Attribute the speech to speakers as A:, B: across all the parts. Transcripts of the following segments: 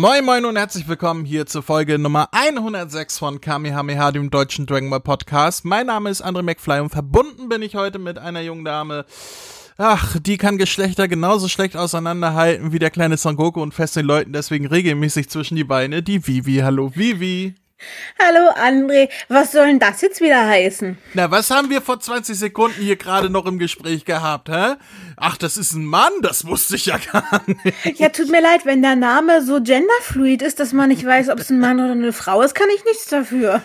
A: Moin Moin und herzlich willkommen hier zur Folge Nummer 106 von Kamehameha, dem deutschen Dragon Ball Podcast. Mein Name ist André McFly und verbunden bin ich heute mit einer jungen Dame. Ach, die kann Geschlechter genauso schlecht auseinanderhalten wie der kleine Son Goku und fest den Leuten deswegen regelmäßig zwischen die Beine. Die Vivi. Hallo Vivi.
B: Hallo André, was soll denn das jetzt wieder heißen?
A: Na, was haben wir vor 20 Sekunden hier gerade noch im Gespräch gehabt, hä? Ach, das ist ein Mann, das wusste ich ja gar nicht.
B: Ja, tut mir leid, wenn der Name so genderfluid ist, dass man nicht weiß, ob es ein Mann oder eine Frau ist, kann ich nichts dafür.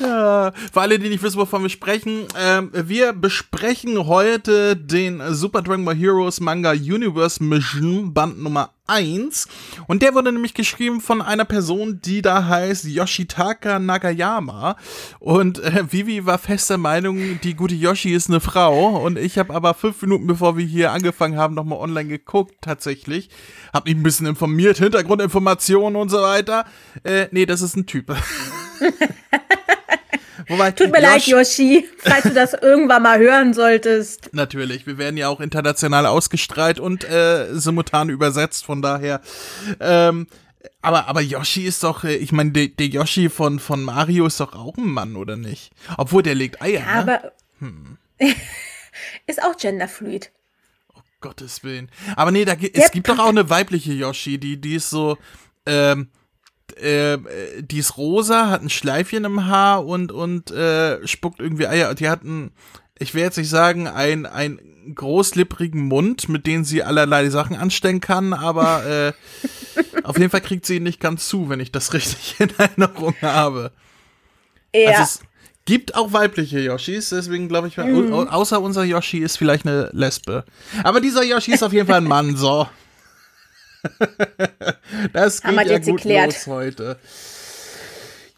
A: Ja, für alle, die nicht wissen, wovon wir sprechen, äh, wir besprechen heute den Super Dragon Ball Heroes Manga Universe Mission Band Nummer 1 und der wurde nämlich geschrieben von einer Person, die da heißt Yoshitaka Nagayama und äh, Vivi war fester Meinung, die gute Yoshi ist eine Frau und ich habe aber fünf Minuten bevor wir hier angefangen haben, nochmal online geguckt tatsächlich, habe mich ein bisschen informiert, Hintergrundinformationen und so weiter. Äh, nee, das ist ein Typ.
B: Wobei, Tut mir leid, Yoshi, falls du das irgendwann mal hören solltest.
A: Natürlich, wir werden ja auch international ausgestrahlt und äh, simultan übersetzt, von daher. Ähm, aber, aber Yoshi ist doch, äh, ich meine, der, der Yoshi von, von Mario ist doch auch ein Mann, oder nicht? Obwohl, der legt Eier,
B: ja, ne? aber hm. ist auch genderfluid.
A: Oh, Gottes Willen. Aber nee, da, es yep. gibt doch auch eine weibliche Yoshi, die, die ist so, ähm, äh, die ist rosa, hat ein Schleifchen im Haar und, und äh, spuckt irgendwie Eier. Die hat einen, ich will jetzt nicht sagen, ein, ein großlipprigen Mund, mit dem sie allerlei Sachen anstellen kann, aber äh, auf jeden Fall kriegt sie ihn nicht ganz zu, wenn ich das richtig in Erinnerung habe. Ja. Also es gibt auch weibliche Yoshis, deswegen glaube ich, mhm. außer unser Yoshi ist vielleicht eine Lesbe. Aber dieser Yoshi ist auf jeden Fall ein Mann, so. das geht ja gut geklärt. los heute.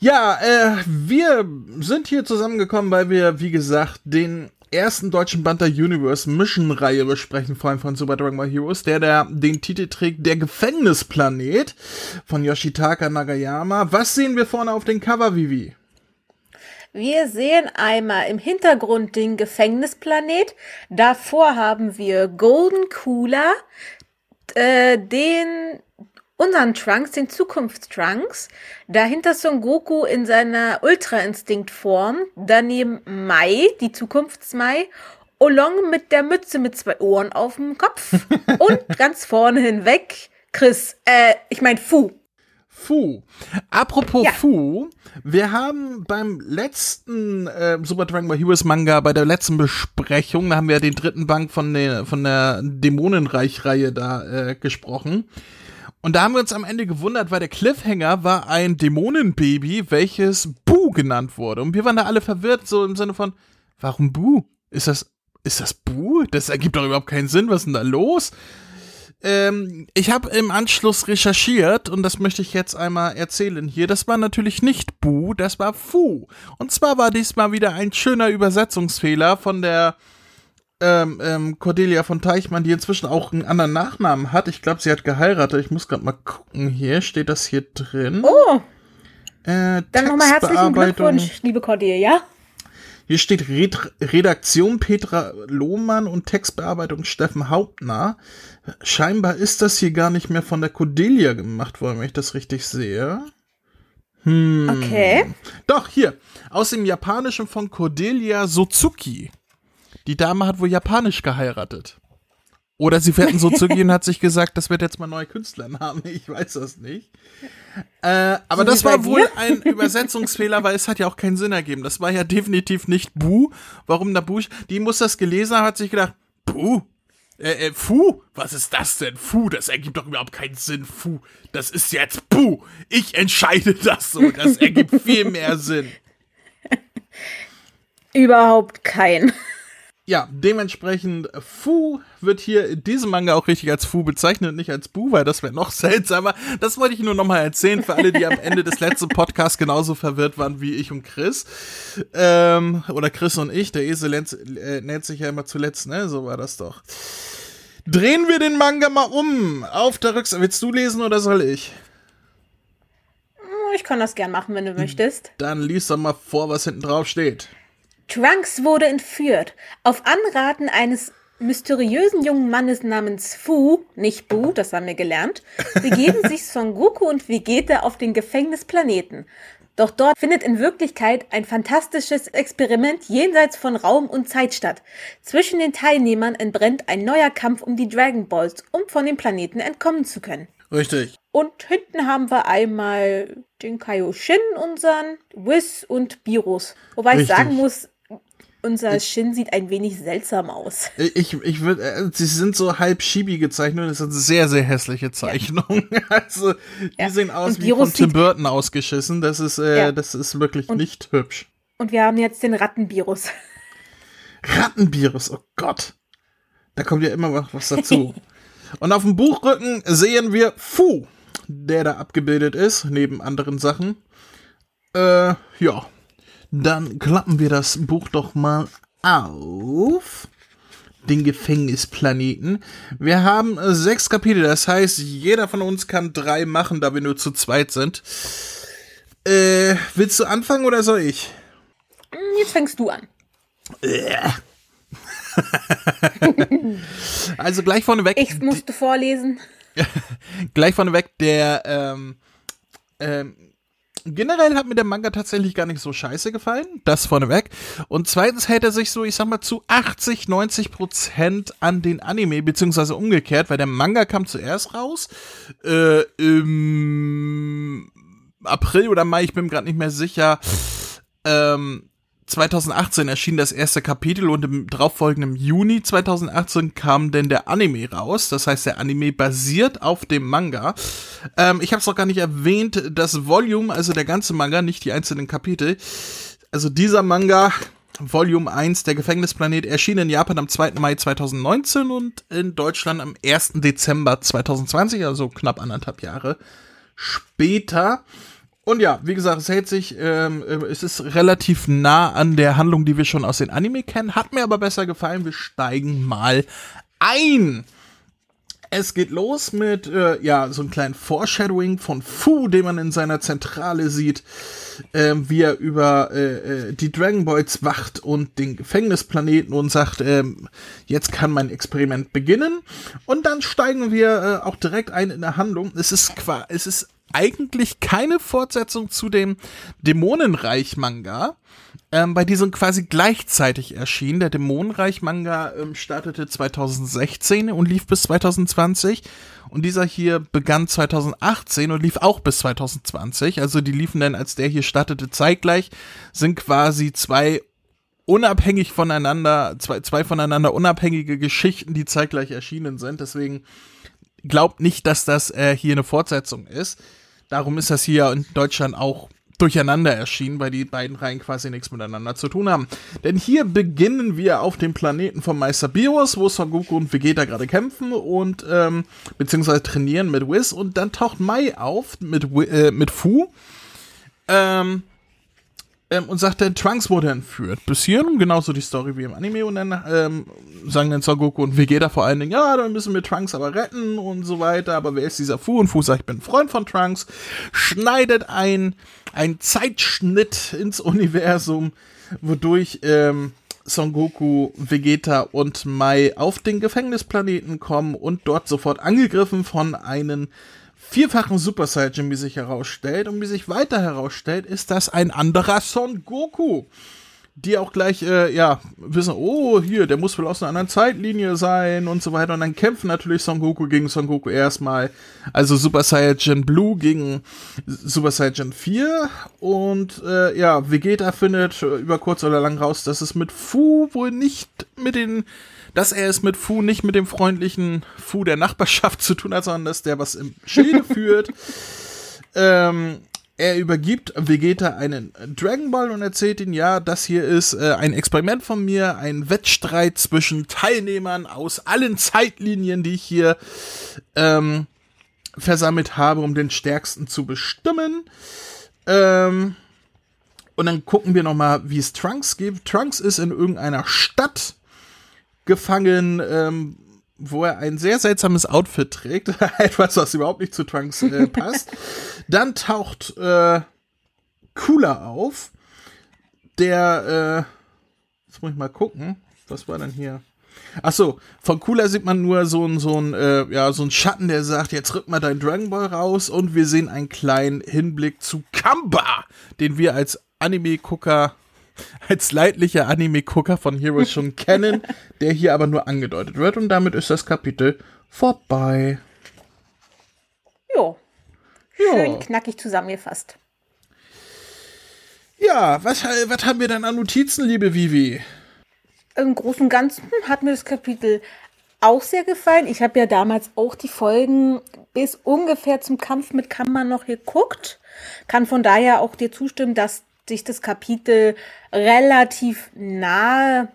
A: Ja, äh, wir sind hier zusammengekommen, weil wir, wie gesagt, den ersten deutschen Band der Universe Mission Reihe besprechen, vor allem von Super Dragon Ball Heroes, der, der den Titel trägt Der Gefängnisplanet von Yoshitaka Nagayama. Was sehen wir vorne auf dem Cover, Vivi?
B: Wir sehen einmal im Hintergrund den Gefängnisplanet. Davor haben wir Golden Cooler, äh, den unseren Trunks, den Zukunftstrunks. Dahinter Son Goku in seiner Ultra-Instinkt-Form. Daneben Mai, die Zukunftsmai. Olong mit der Mütze mit zwei Ohren auf dem Kopf. Und ganz vorne hinweg Chris, äh, ich mein Fu.
A: Fu. Apropos ja. Fu, wir haben beim letzten äh, Super Dragon Ball Heroes Manga, bei der letzten Besprechung, da haben wir ja den dritten Band von der, von der Dämonenreich-Reihe da äh, gesprochen. Und da haben wir uns am Ende gewundert, weil der Cliffhanger war ein Dämonenbaby, welches Bu genannt wurde. Und wir waren da alle verwirrt, so im Sinne von, warum Bu? Ist das, ist das Bu? Das ergibt doch überhaupt keinen Sinn, was ist denn da los? Ähm, ich habe im Anschluss recherchiert und das möchte ich jetzt einmal erzählen hier. Das war natürlich nicht Bu, das war Fu. Und zwar war diesmal wieder ein schöner Übersetzungsfehler von der ähm, ähm, Cordelia von Teichmann, die inzwischen auch einen anderen Nachnamen hat. Ich glaube, sie hat geheiratet. Ich muss gerade mal gucken hier. Steht das hier drin?
B: Oh! Äh, Dann nochmal herzlichen Glückwunsch, liebe Cordelia.
A: Hier steht Red Redaktion Petra Lohmann und Textbearbeitung Steffen Hauptner. Scheinbar ist das hier gar nicht mehr von der Cordelia gemacht worden, wenn ich das richtig sehe.
B: Hm. Okay.
A: Doch, hier. Aus dem Japanischen von Cordelia Suzuki. Die Dame hat wohl japanisch geheiratet. Oder sie fährt so zu gehen und hat sich gesagt, das wird jetzt mal neue Künstlernamen. Ich weiß das nicht. Äh, aber so das war wohl ein Übersetzungsfehler, weil es hat ja auch keinen Sinn ergeben. Das war ja definitiv nicht Bu. Warum da Bu? Die muss das gelesen haben, hat sich gedacht, Bu? Äh, äh, Fu? Was ist das denn? Fu, das ergibt doch überhaupt keinen Sinn. Fu, das ist jetzt Bu. Ich entscheide das so. Das ergibt viel mehr Sinn.
B: Überhaupt kein.
A: Ja, dementsprechend Fu wird hier in diesem Manga auch richtig als Fu bezeichnet, nicht als Bu, weil das wäre noch seltsamer. Das wollte ich nur nochmal erzählen für alle, die am Ende des letzten Podcasts genauso verwirrt waren wie ich und Chris. Ähm, oder Chris und ich, der Esel äh, nennt sich ja immer zuletzt, ne? So war das doch. Drehen wir den Manga mal um. Auf der Rückseite. Willst du lesen oder soll ich?
B: Ich kann das gern machen, wenn du möchtest.
A: Dann lies doch mal vor, was hinten drauf steht.
B: Trunks wurde entführt. Auf Anraten eines mysteriösen jungen Mannes namens Fu, nicht Bu, das haben wir gelernt, begeben sich Son Goku und Vegeta auf den Gefängnisplaneten. Doch dort findet in Wirklichkeit ein fantastisches Experiment jenseits von Raum und Zeit statt. Zwischen den Teilnehmern entbrennt ein neuer Kampf um die Dragon Balls, um von dem Planeten entkommen zu können.
A: Richtig.
B: Und hinten haben wir einmal den Kaioshin, unseren Whis und Virus. Wobei Richtig. ich sagen muss, unser ich, Shin sieht ein wenig seltsam aus.
A: Ich, ich würde, äh, sie sind so halb Shibi gezeichnet. Das sind sehr, sehr hässliche Zeichnungen. Ja. Also, die ja. sehen aus und wie von Tim Burton ausgeschissen. Das ist, äh, ja. das ist wirklich und, nicht hübsch.
B: Und wir haben jetzt den Rattenvirus.
A: Rattenvirus, oh Gott. Da kommt ja immer was dazu. und auf dem Buchrücken sehen wir Fu, der da abgebildet ist, neben anderen Sachen. Äh, ja. Dann klappen wir das Buch doch mal auf. Den Gefängnisplaneten. Wir haben äh, sechs Kapitel, das heißt, jeder von uns kann drei machen, da wir nur zu zweit sind. Äh, willst du anfangen oder soll ich?
B: Hm, jetzt fängst du an.
A: also gleich vorneweg.
B: Ich musste vorlesen.
A: gleich vorneweg, der ähm, ähm, generell hat mir der Manga tatsächlich gar nicht so scheiße gefallen, das vorneweg. Und zweitens hält er sich so, ich sag mal, zu 80, 90 Prozent an den Anime, beziehungsweise umgekehrt, weil der Manga kam zuerst raus, äh, im April oder Mai, ich bin gerade nicht mehr sicher, ähm, 2018 erschien das erste Kapitel und im darauffolgenden Juni 2018 kam denn der Anime raus. Das heißt, der Anime basiert auf dem Manga. Ähm, ich habe es noch gar nicht erwähnt, das Volume, also der ganze Manga, nicht die einzelnen Kapitel. Also dieser Manga, Volume 1, der Gefängnisplanet, erschien in Japan am 2. Mai 2019 und in Deutschland am 1. Dezember 2020, also knapp anderthalb Jahre später. Und ja, wie gesagt, es hält sich, ähm, äh, es ist relativ nah an der Handlung, die wir schon aus den Anime kennen, hat mir aber besser gefallen. Wir steigen mal ein. Es geht los mit, äh, ja, so einem kleinen Foreshadowing von Fu, den man in seiner Zentrale sieht, äh, wie er über äh, äh, die Dragon Balls wacht und den Gefängnisplaneten und sagt, äh, jetzt kann mein Experiment beginnen. Und dann steigen wir äh, auch direkt ein in der Handlung. Es ist qua, es ist eigentlich keine Fortsetzung zu dem Dämonenreich-Manga, ähm, bei diesem quasi gleichzeitig erschien. Der Dämonenreich-Manga ähm, startete 2016 und lief bis 2020. Und dieser hier begann 2018 und lief auch bis 2020. Also die liefen dann, als der hier startete, zeitgleich, sind quasi zwei unabhängig voneinander, zwei, zwei voneinander unabhängige Geschichten, die zeitgleich erschienen sind. Deswegen glaubt nicht, dass das äh, hier eine Fortsetzung ist. Darum ist das hier in Deutschland auch durcheinander erschienen, weil die beiden Reihen quasi nichts miteinander zu tun haben. Denn hier beginnen wir auf dem Planeten von Meister Bios, wo Son Goku und Vegeta gerade kämpfen und ähm, beziehungsweise trainieren mit Whis und dann taucht Mai auf mit, äh, mit Fu. Ähm, ähm, und sagt dann, Trunks wurde entführt. Bis hierhin genauso die Story wie im Anime und dann ähm, sagen dann Son Goku und Vegeta vor allen Dingen, ja, dann müssen wir Trunks aber retten und so weiter, aber wer ist dieser Fu? Und Fu sagt, ich bin Freund von Trunks, schneidet ein, ein Zeitschnitt ins Universum, wodurch ähm, Son Goku, Vegeta und Mai auf den Gefängnisplaneten kommen und dort sofort angegriffen von einem vierfachen Super Saiyan, wie sich herausstellt. Und wie sich weiter herausstellt, ist das ein anderer Son Goku. Die auch gleich, äh, ja, wissen, oh, hier, der muss wohl aus einer anderen Zeitlinie sein und so weiter. Und dann kämpfen natürlich Son Goku gegen Son Goku erstmal. Also Super Saiyan Blue gegen Super Saiyan 4. Und äh, ja, Vegeta findet über kurz oder lang raus, dass es mit Fu wohl nicht mit den dass er es mit Fu nicht mit dem freundlichen Fu der Nachbarschaft zu tun hat, sondern dass der was im Schilde führt. Ähm, er übergibt Vegeta einen Dragon Ball und erzählt ihm, ja, das hier ist äh, ein Experiment von mir, ein Wettstreit zwischen Teilnehmern aus allen Zeitlinien, die ich hier ähm, versammelt habe, um den stärksten zu bestimmen. Ähm, und dann gucken wir nochmal, wie es Trunks gibt. Trunks ist in irgendeiner Stadt gefangen, ähm, wo er ein sehr seltsames Outfit trägt. Etwas, was überhaupt nicht zu Trunks äh, passt. Dann taucht äh, Cooler auf, der, äh, jetzt muss ich mal gucken, was war denn hier? Ach so, von Cooler sieht man nur so ein so ein äh, ja so ein Schatten, der sagt, jetzt rück mal dein Dragon Ball raus und wir sehen einen kleinen Hinblick zu Kamba, den wir als Anime-Gucker als leidlicher Anime-Gucker von Heroes schon kennen, der hier aber nur angedeutet wird und damit ist das Kapitel vorbei.
B: Jo. Schön knackig zusammengefasst.
A: Ja, was, was haben wir dann an Notizen, liebe Vivi?
B: Im Großen und Ganzen hat mir das Kapitel auch sehr gefallen. Ich habe ja damals auch die Folgen bis ungefähr zum Kampf mit Kammer noch geguckt. Kann von daher auch dir zustimmen, dass sich das Kapitel relativ nahe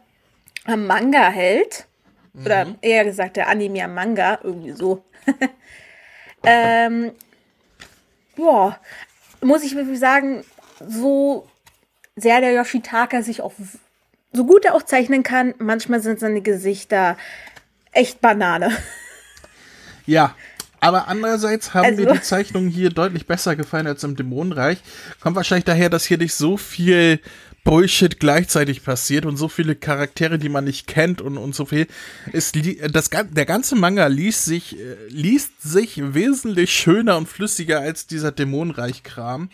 B: am Manga hält. Mhm. Oder eher gesagt, der Anime am Manga, irgendwie so. ähm, ja, muss ich wirklich sagen, so sehr der Yoshitaka sich auch, so gut er auch zeichnen kann, manchmal sind seine Gesichter echt Banane.
A: Ja, aber andererseits haben also, mir die Zeichnungen hier deutlich besser gefallen als im Dämonenreich. Kommt wahrscheinlich daher, dass hier nicht so viel Bullshit gleichzeitig passiert und so viele Charaktere, die man nicht kennt und, und so viel. Es, das, der ganze Manga liest sich, äh, liest sich wesentlich schöner und flüssiger als dieser Dämonenreich-Kram.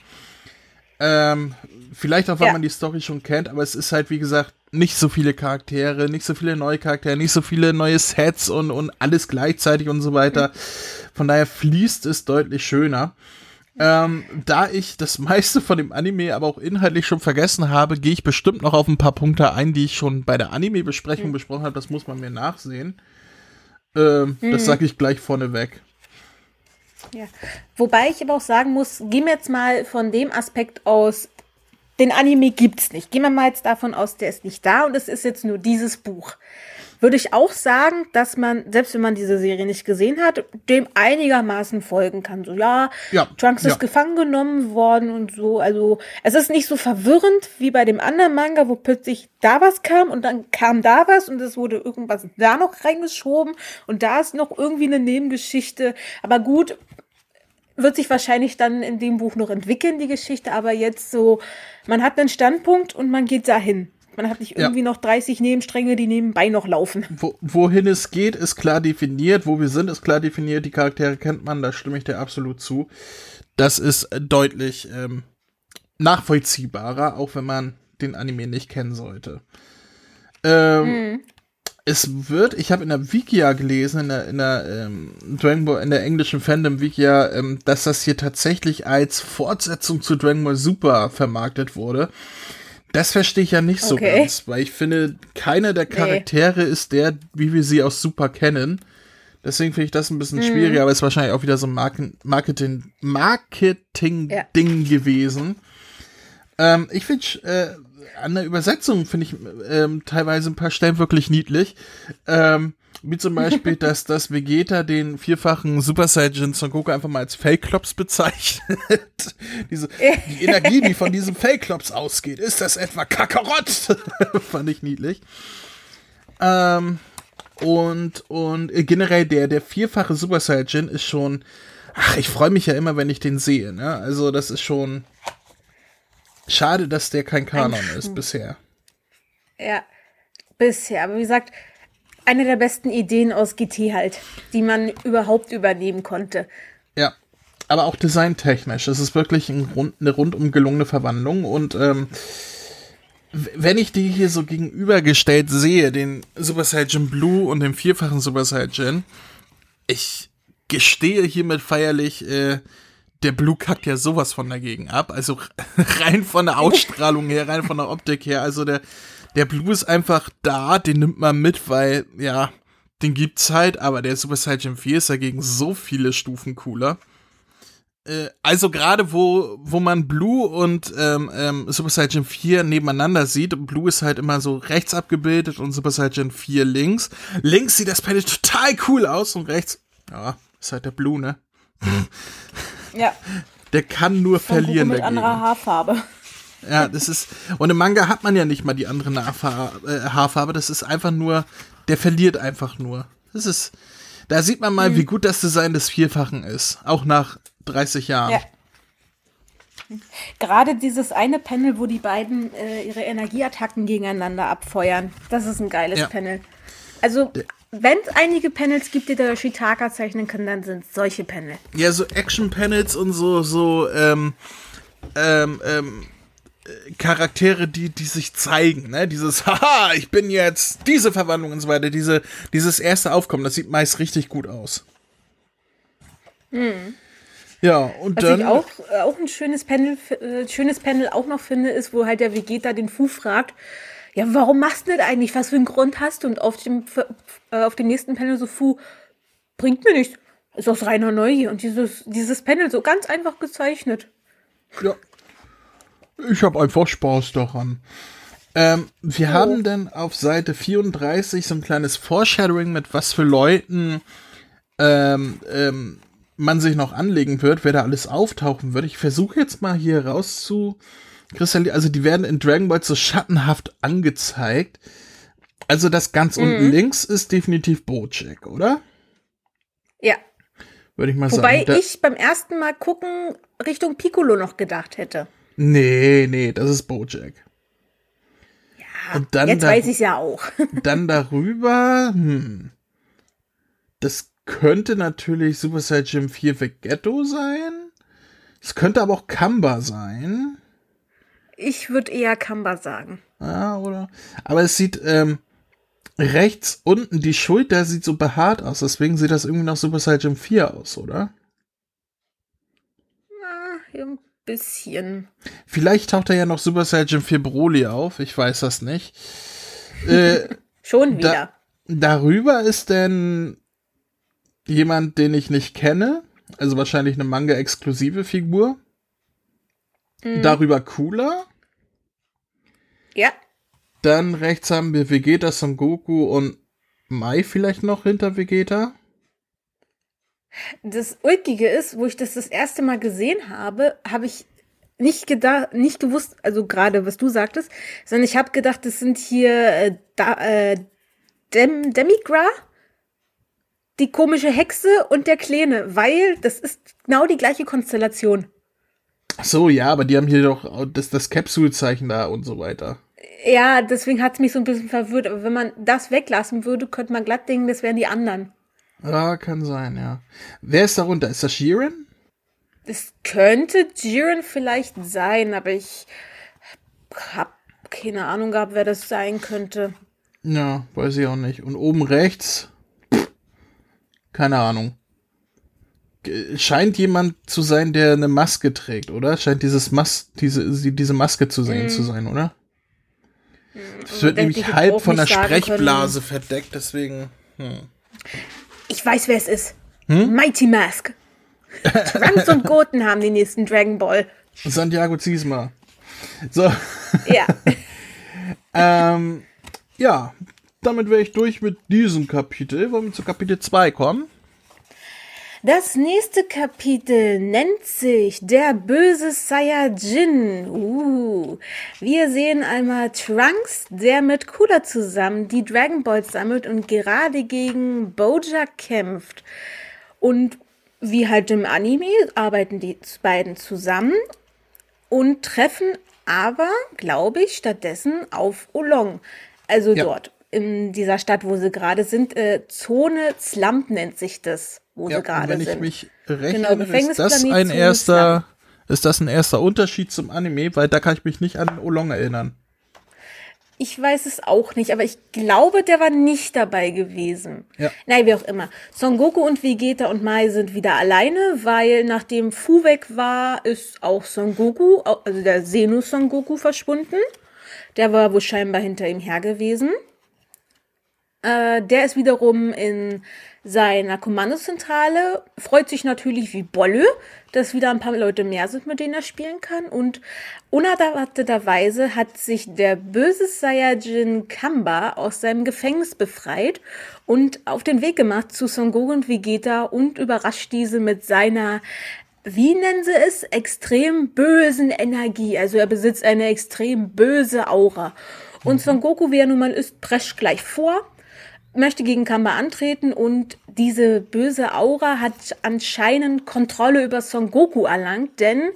A: Ähm, vielleicht auch, weil ja. man die Story schon kennt, aber es ist halt, wie gesagt, nicht so viele Charaktere, nicht so viele neue Charaktere, nicht so viele neue Sets und, und alles gleichzeitig und so weiter. Von daher fließt es deutlich schöner. Ähm, da ich das meiste von dem Anime aber auch inhaltlich schon vergessen habe, gehe ich bestimmt noch auf ein paar Punkte ein, die ich schon bei der Anime-Besprechung mhm. besprochen habe. Das muss man mir nachsehen. Ähm, mhm. Das sage ich gleich vorneweg.
B: Ja. Wobei ich aber auch sagen muss, gehen wir jetzt mal von dem Aspekt aus, den Anime gibt's nicht. Gehen wir mal jetzt davon aus, der ist nicht da und es ist jetzt nur dieses Buch. Würde ich auch sagen, dass man, selbst wenn man diese Serie nicht gesehen hat, dem einigermaßen folgen kann. So, ja, ja Trunks ja. ist gefangen genommen worden und so. Also, es ist nicht so verwirrend wie bei dem anderen Manga, wo plötzlich da was kam und dann kam da was und es wurde irgendwas da noch reingeschoben und da ist noch irgendwie eine Nebengeschichte. Aber gut, wird sich wahrscheinlich dann in dem Buch noch entwickeln, die Geschichte, aber jetzt so, man hat einen Standpunkt und man geht dahin. Man hat nicht irgendwie ja. noch 30 Nebenstränge, die nebenbei noch laufen.
A: Wo, wohin es geht, ist klar definiert. Wo wir sind, ist klar definiert. Die Charaktere kennt man, da stimme ich dir absolut zu. Das ist deutlich ähm, nachvollziehbarer, auch wenn man den Anime nicht kennen sollte. Ähm, mhm es wird, ich habe in der Wikia gelesen, in der, in der ähm, Dragon Ball, in der englischen Fandom Wikia, ähm, dass das hier tatsächlich als Fortsetzung zu Dragon Ball Super vermarktet wurde. Das verstehe ich ja nicht so okay. ganz, weil ich finde, keiner der Charaktere nee. ist der, wie wir sie aus Super kennen. Deswegen finde ich das ein bisschen mhm. schwieriger, aber es ist wahrscheinlich auch wieder so ein Marketing, Marketing-Ding ja. gewesen. Ähm, ich finde, äh, an der Übersetzung finde ich ähm, teilweise ein paar Stellen wirklich niedlich. Ähm, wie zum Beispiel, dass das Vegeta den vierfachen Super Saiyan Son Goku einfach mal als Fake-Klops bezeichnet. Diese, die Energie, die von diesem Fake-Klops ausgeht, ist das etwa Kakarott? Fand ich niedlich. Ähm, und, und generell der, der vierfache Super Saiyan ist schon, ach, ich freue mich ja immer, wenn ich den sehe, ne? Also, das ist schon, Schade, dass der kein Kanon ist bisher.
B: Ja, bisher. Aber wie gesagt, eine der besten Ideen aus GT halt, die man überhaupt übernehmen konnte.
A: Ja, aber auch designtechnisch. Es ist wirklich ein rund, eine rundum gelungene Verwandlung und ähm, wenn ich die hier so gegenübergestellt sehe, den Super Saiyan Blue und den vierfachen Super Saiyan, ich gestehe hiermit feierlich, äh, der Blue kackt ja sowas von dagegen ab. Also rein von der Ausstrahlung her, rein von der Optik her. Also der, der Blue ist einfach da, den nimmt man mit, weil, ja, den gibt's halt, aber der Super Saiyan 4 ist dagegen so viele Stufen cooler. Äh, also gerade wo, wo man Blue und ähm, ähm, Super Saiyan 4 nebeneinander sieht, Blue ist halt immer so rechts abgebildet und Super Saiyan 4 links. Links sieht das Panel total cool aus und rechts, ja, ist halt der Blue, ne? Ja. Der kann nur Von verlieren mit dagegen. anderer
B: Haarfarbe.
A: Ja, das ist. Und im Manga hat man ja nicht mal die andere Haarfarbe. Äh, Haarfarbe. Das ist einfach nur. Der verliert einfach nur. Das ist. Da sieht man mal, mhm. wie gut das Design des Vierfachen ist. Auch nach 30 Jahren. Ja.
B: Gerade dieses eine Panel, wo die beiden äh, ihre Energieattacken gegeneinander abfeuern. Das ist ein geiles ja. Panel. Also, wenn es einige Panels gibt, die der Shitaka zeichnen kann, dann sind es solche Panel.
A: Ja, so Action-Panels und so, so, ähm, ähm, ähm, Charaktere, die, die sich zeigen, ne? Dieses, haha, ich bin jetzt diese Verwandlung und so weiter, diese, dieses erste Aufkommen, das sieht meist richtig gut aus.
B: Hm.
A: Ja, und
B: Was
A: dann.
B: ich auch, äh, auch ein schönes Panel, äh, schönes Panel auch noch finde, ist, wo halt der Vegeta den Fu fragt, ja, warum machst du das eigentlich? Was für einen Grund hast du? Und auf dem, äh, auf dem nächsten Panel so, Fu, bringt mir nichts. Ist aus reiner Neugier. Und dieses, dieses Panel so ganz einfach gezeichnet.
A: Ja. Ich habe einfach Spaß daran. Ähm, wir
B: Oh.
A: haben dann auf Seite 34 so ein kleines Foreshadowing mit was für Leuten ähm, ähm, man sich noch anlegen wird, wer da alles auftauchen wird. Ich versuche jetzt mal hier raus zu kristallisieren. Also die werden in Dragon Ball so schattenhaft angezeigt. Also das ganz
B: Mhm.
A: unten links ist definitiv Bojack, oder?
B: Ja.
A: Würde ich mal
B: Wobei
A: sagen. Da-
B: ich beim ersten Mal gucken Richtung Piccolo noch gedacht hätte.
A: Nee, nee, das ist Bojack.
B: Ja,
A: Und dann
B: jetzt weiß ich ja auch.
A: Dann darüber, hm. Das könnte natürlich Super Saiyan 4 Vegetto sein. Es könnte aber auch Kamba sein.
B: Ich würde eher Kamba sagen.
A: Ja, oder? Aber es sieht, ähm, rechts unten, die Schulter sieht so behaart aus. Deswegen sieht das irgendwie nach Super Saiyan 4 aus, oder?
B: Na, bisschen.
A: Vielleicht taucht da ja noch Super Saiyan 4 Broly auf. Ich weiß das nicht. äh,
B: Schon
A: Da-
B: wieder.
A: Darüber ist denn jemand, den ich nicht kenne. Also wahrscheinlich eine Manga-exklusive Figur. Darüber Cooler.
B: ja.
A: Dann rechts haben wir Vegeta, Son Goku und Mai vielleicht noch hinter Vegeta.
B: Das Ulkige ist, wo ich das das erste Mal gesehen habe, habe ich nicht gedacht, nicht gewusst, also gerade was du sagtest, sondern ich habe gedacht, das sind hier äh, da, äh, Dem Demigra, die komische Hexe und der Kleine, weil das ist genau die gleiche Konstellation.
A: Ach so, ja, aber die haben hier doch das, das Capsule-Zeichen da und so weiter.
B: Ja, deswegen hat es mich so ein bisschen verwirrt. Aber wenn man das weglassen würde, könnte man glatt denken, das wären die anderen.
A: Ja, kann sein, ja. Wer ist darunter? Ist das Sheeran?
B: Das könnte Jiren vielleicht sein, aber ich habe keine Ahnung gehabt, wer das sein könnte.
A: Ja, weiß ich auch nicht. Und oben rechts? Keine Ahnung. Scheint jemand zu sein, der eine Maske trägt, oder? Scheint dieses Mas diese, diese Maske zu sehen zu sein, oder? Es wird
B: hätte ich
A: nämlich halb von der Sprechblase verdeckt, deswegen.
B: Ich weiß, wer es ist. Mighty Mask. Trunks und Goten haben den nächsten Dragon Ball.
A: Santiago Ziesma. So,
B: Ja.
A: ähm, ja, damit wäre ich durch mit diesem Kapitel. Wollen wir zu Kapitel 2 kommen?
B: Das nächste Kapitel nennt sich Der böse Saiyajin. Uh. Wir sehen einmal Trunks, der mit Cooler zusammen die Dragon Balls sammelt und gerade gegen Bojack kämpft. Und wie halt im Anime arbeiten die beiden zusammen und treffen aber, glaube ich, stattdessen auf Olong. Also
A: Ja.
B: dort, in dieser Stadt, wo sie gerade sind. Äh, Zone Slump nennt sich das, wo sie
A: und
B: gerade
A: wenn ich
B: sind.
A: mich recht
B: Genau,
A: erinnere, ist das ein erster, ist das ein erster Unterschied zum Anime, weil da kann ich mich nicht an Olong erinnern.
B: Ich weiß es auch nicht, aber ich glaube, der war nicht dabei gewesen.
A: Ja.
B: Nein, wie auch immer. Son Goku und Vegeta und Mai sind wieder alleine, weil nachdem Fu weg war, ist auch Son Goku, also der Senu Son Goku verschwunden. Der war wohl scheinbar hinter ihm her gewesen. Äh, der ist wiederum in seiner Kommandozentrale, freut sich natürlich wie Bolle, dass wieder ein paar Leute mehr sind, mit denen er spielen kann. Und unerwarteterweise hat sich der böse Saiyajin Kamba aus seinem Gefängnis befreit und auf den Weg gemacht zu Son Goku und Vegeta und überrascht diese mit seiner wie nennen sie es, extrem bösen Energie. Also er besitzt eine extrem böse Aura. Und Son Goku, wie er nun mal ist, prescht gleich vor, möchte gegen Kamba antreten und diese böse Aura hat anscheinend Kontrolle über Son Goku erlangt, denn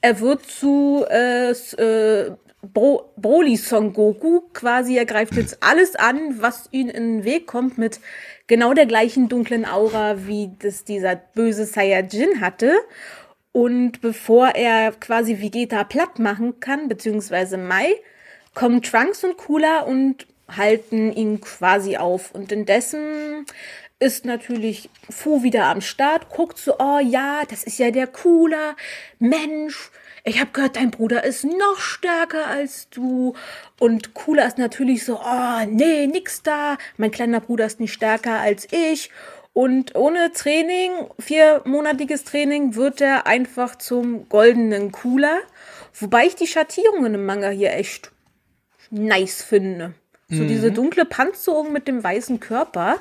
B: er wird zu äh, äh, Bro Broly Son Goku quasi, er greift jetzt alles an, was ihm in den Weg kommt, mit genau der gleichen dunklen Aura, wie das dieser böse Saiyajin hatte. Und bevor er quasi Vegeta platt machen kann, beziehungsweise Mai, kommen Trunks und Cooler und halten ihn quasi auf. Und indessen ist natürlich Fu wieder am Start, guckt so, oh ja, das ist ja der Cooler, Mensch, ich habe gehört, dein Bruder ist noch stärker als du. Und Cooler ist natürlich so, oh nee, nix da, mein kleiner Bruder ist nicht stärker als ich. Und ohne Training, viermonatiges Training, wird er einfach zum goldenen Cooler. Wobei ich die Schattierungen im Manga hier echt nice finde. So mhm. diese dunkle Panzerung mit dem weißen Körper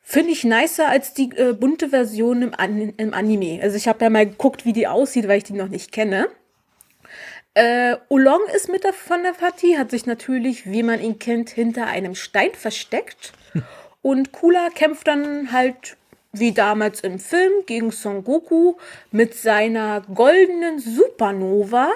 B: finde ich nicer als die äh, bunte Version im, An im Anime. Also ich habe ja mal geguckt, wie die aussieht, weil ich die noch nicht kenne. Äh, Oolong ist mit der, von der Partie, hat sich natürlich, wie man ihn kennt, hinter einem Stein versteckt. Und Kula kämpft dann halt wie damals im Film gegen Son Goku mit seiner goldenen Supernova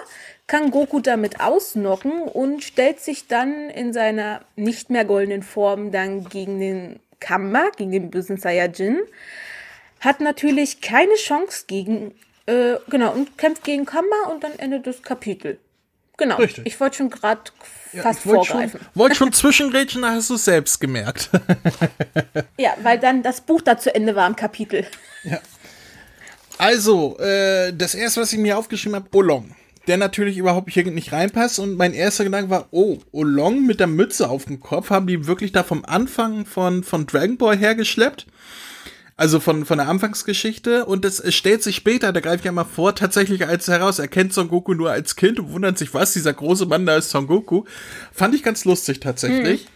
B: kann Goku damit ausnocken und stellt sich dann in seiner nicht mehr goldenen Form dann gegen den Kamba, gegen den bösen Saiyajin. Hat natürlich keine Chance gegen, äh, genau, und kämpft gegen Kamba und dann endet das Kapitel. Genau. Richtig. Ich wollte schon gerade fast ja, vorgreifen.
A: Schon, wollte schon zwischenrätschen, da hast du es selbst gemerkt.
B: ja, weil dann das Buch da zu Ende war im Kapitel. Ja.
A: Also, äh, das erste, was ich mir aufgeschrieben habe, Olong. Der natürlich überhaupt hier nicht reinpasst. Und mein erster Gedanke war, oh, Olong mit der Mütze auf dem Kopf, haben die wirklich da vom Anfang von, von Dragon Ball hergeschleppt? Also von, von der Anfangsgeschichte. Und es, stellt sich später, da greife ich ja mal vor, tatsächlich als heraus, er kennt Son Goku nur als Kind und wundert sich, was, dieser große Mann da ist Son Goku. Fand ich ganz lustig tatsächlich. Hm.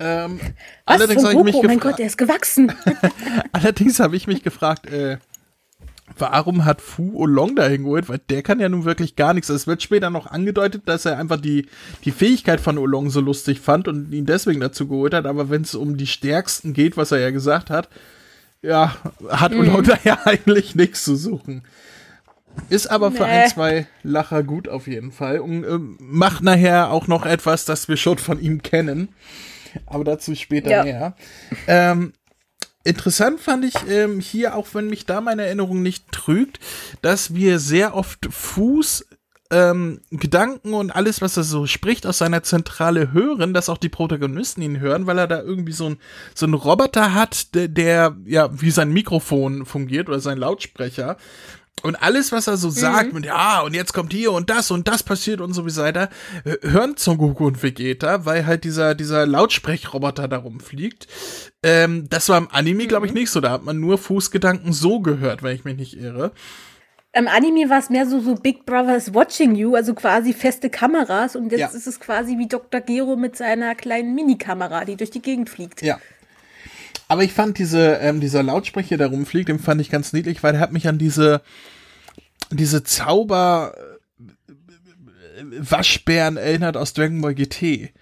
B: Ähm, was, allerdings habe ich mich gefragt. Mein Gott, er ist gewachsen.
A: allerdings habe ich mich gefragt, äh, warum hat Fu Olong dahin geholt? Weil der kann ja nun wirklich gar nichts. Es wird später noch angedeutet, dass er einfach die, die Fähigkeit von Olong so lustig fand und ihn deswegen dazu geholt hat. Aber wenn es um die Stärksten geht, was er ja gesagt hat, ja, hat mhm. da ja eigentlich nichts zu suchen. Ist aber nee. für ein, zwei Lacher gut auf jeden Fall und äh, macht nachher auch noch etwas, das wir schon von ihm kennen. Aber dazu später ja. mehr. Ähm, interessant fand ich ähm, hier, auch wenn mich da meine Erinnerung nicht trügt, dass wir sehr oft Fuß ähm, Gedanken und alles, was er so spricht, aus seiner Zentrale hören, dass auch die Protagonisten ihn hören, weil er da irgendwie so ein, so ein Roboter hat, der, der ja wie sein Mikrofon fungiert oder sein Lautsprecher. Und alles, was er so mhm. sagt, mit ja, und jetzt kommt hier und das und das passiert und so wie weiter, hören Son Goku und Vegeta, weil halt dieser, dieser Lautsprechroboter da rumfliegt. Ähm, das war im Anime, glaube ich, mhm. nicht so. Da hat man nur Fußgedanken so gehört, wenn ich mich nicht irre.
B: Im Anime war es mehr so, so Big Brother's Watching You, also quasi feste Kameras. Und jetzt ja. ist es quasi wie Dr. Gero mit seiner kleinen Minikamera, die durch die Gegend fliegt.
A: Ja. Aber ich fand diese, ähm, dieser Lautsprecher, der rumfliegt, den fand ich ganz niedlich, weil er hat mich an diese, diese Zauber äh, Waschbären erinnert aus Dragon Ball GT.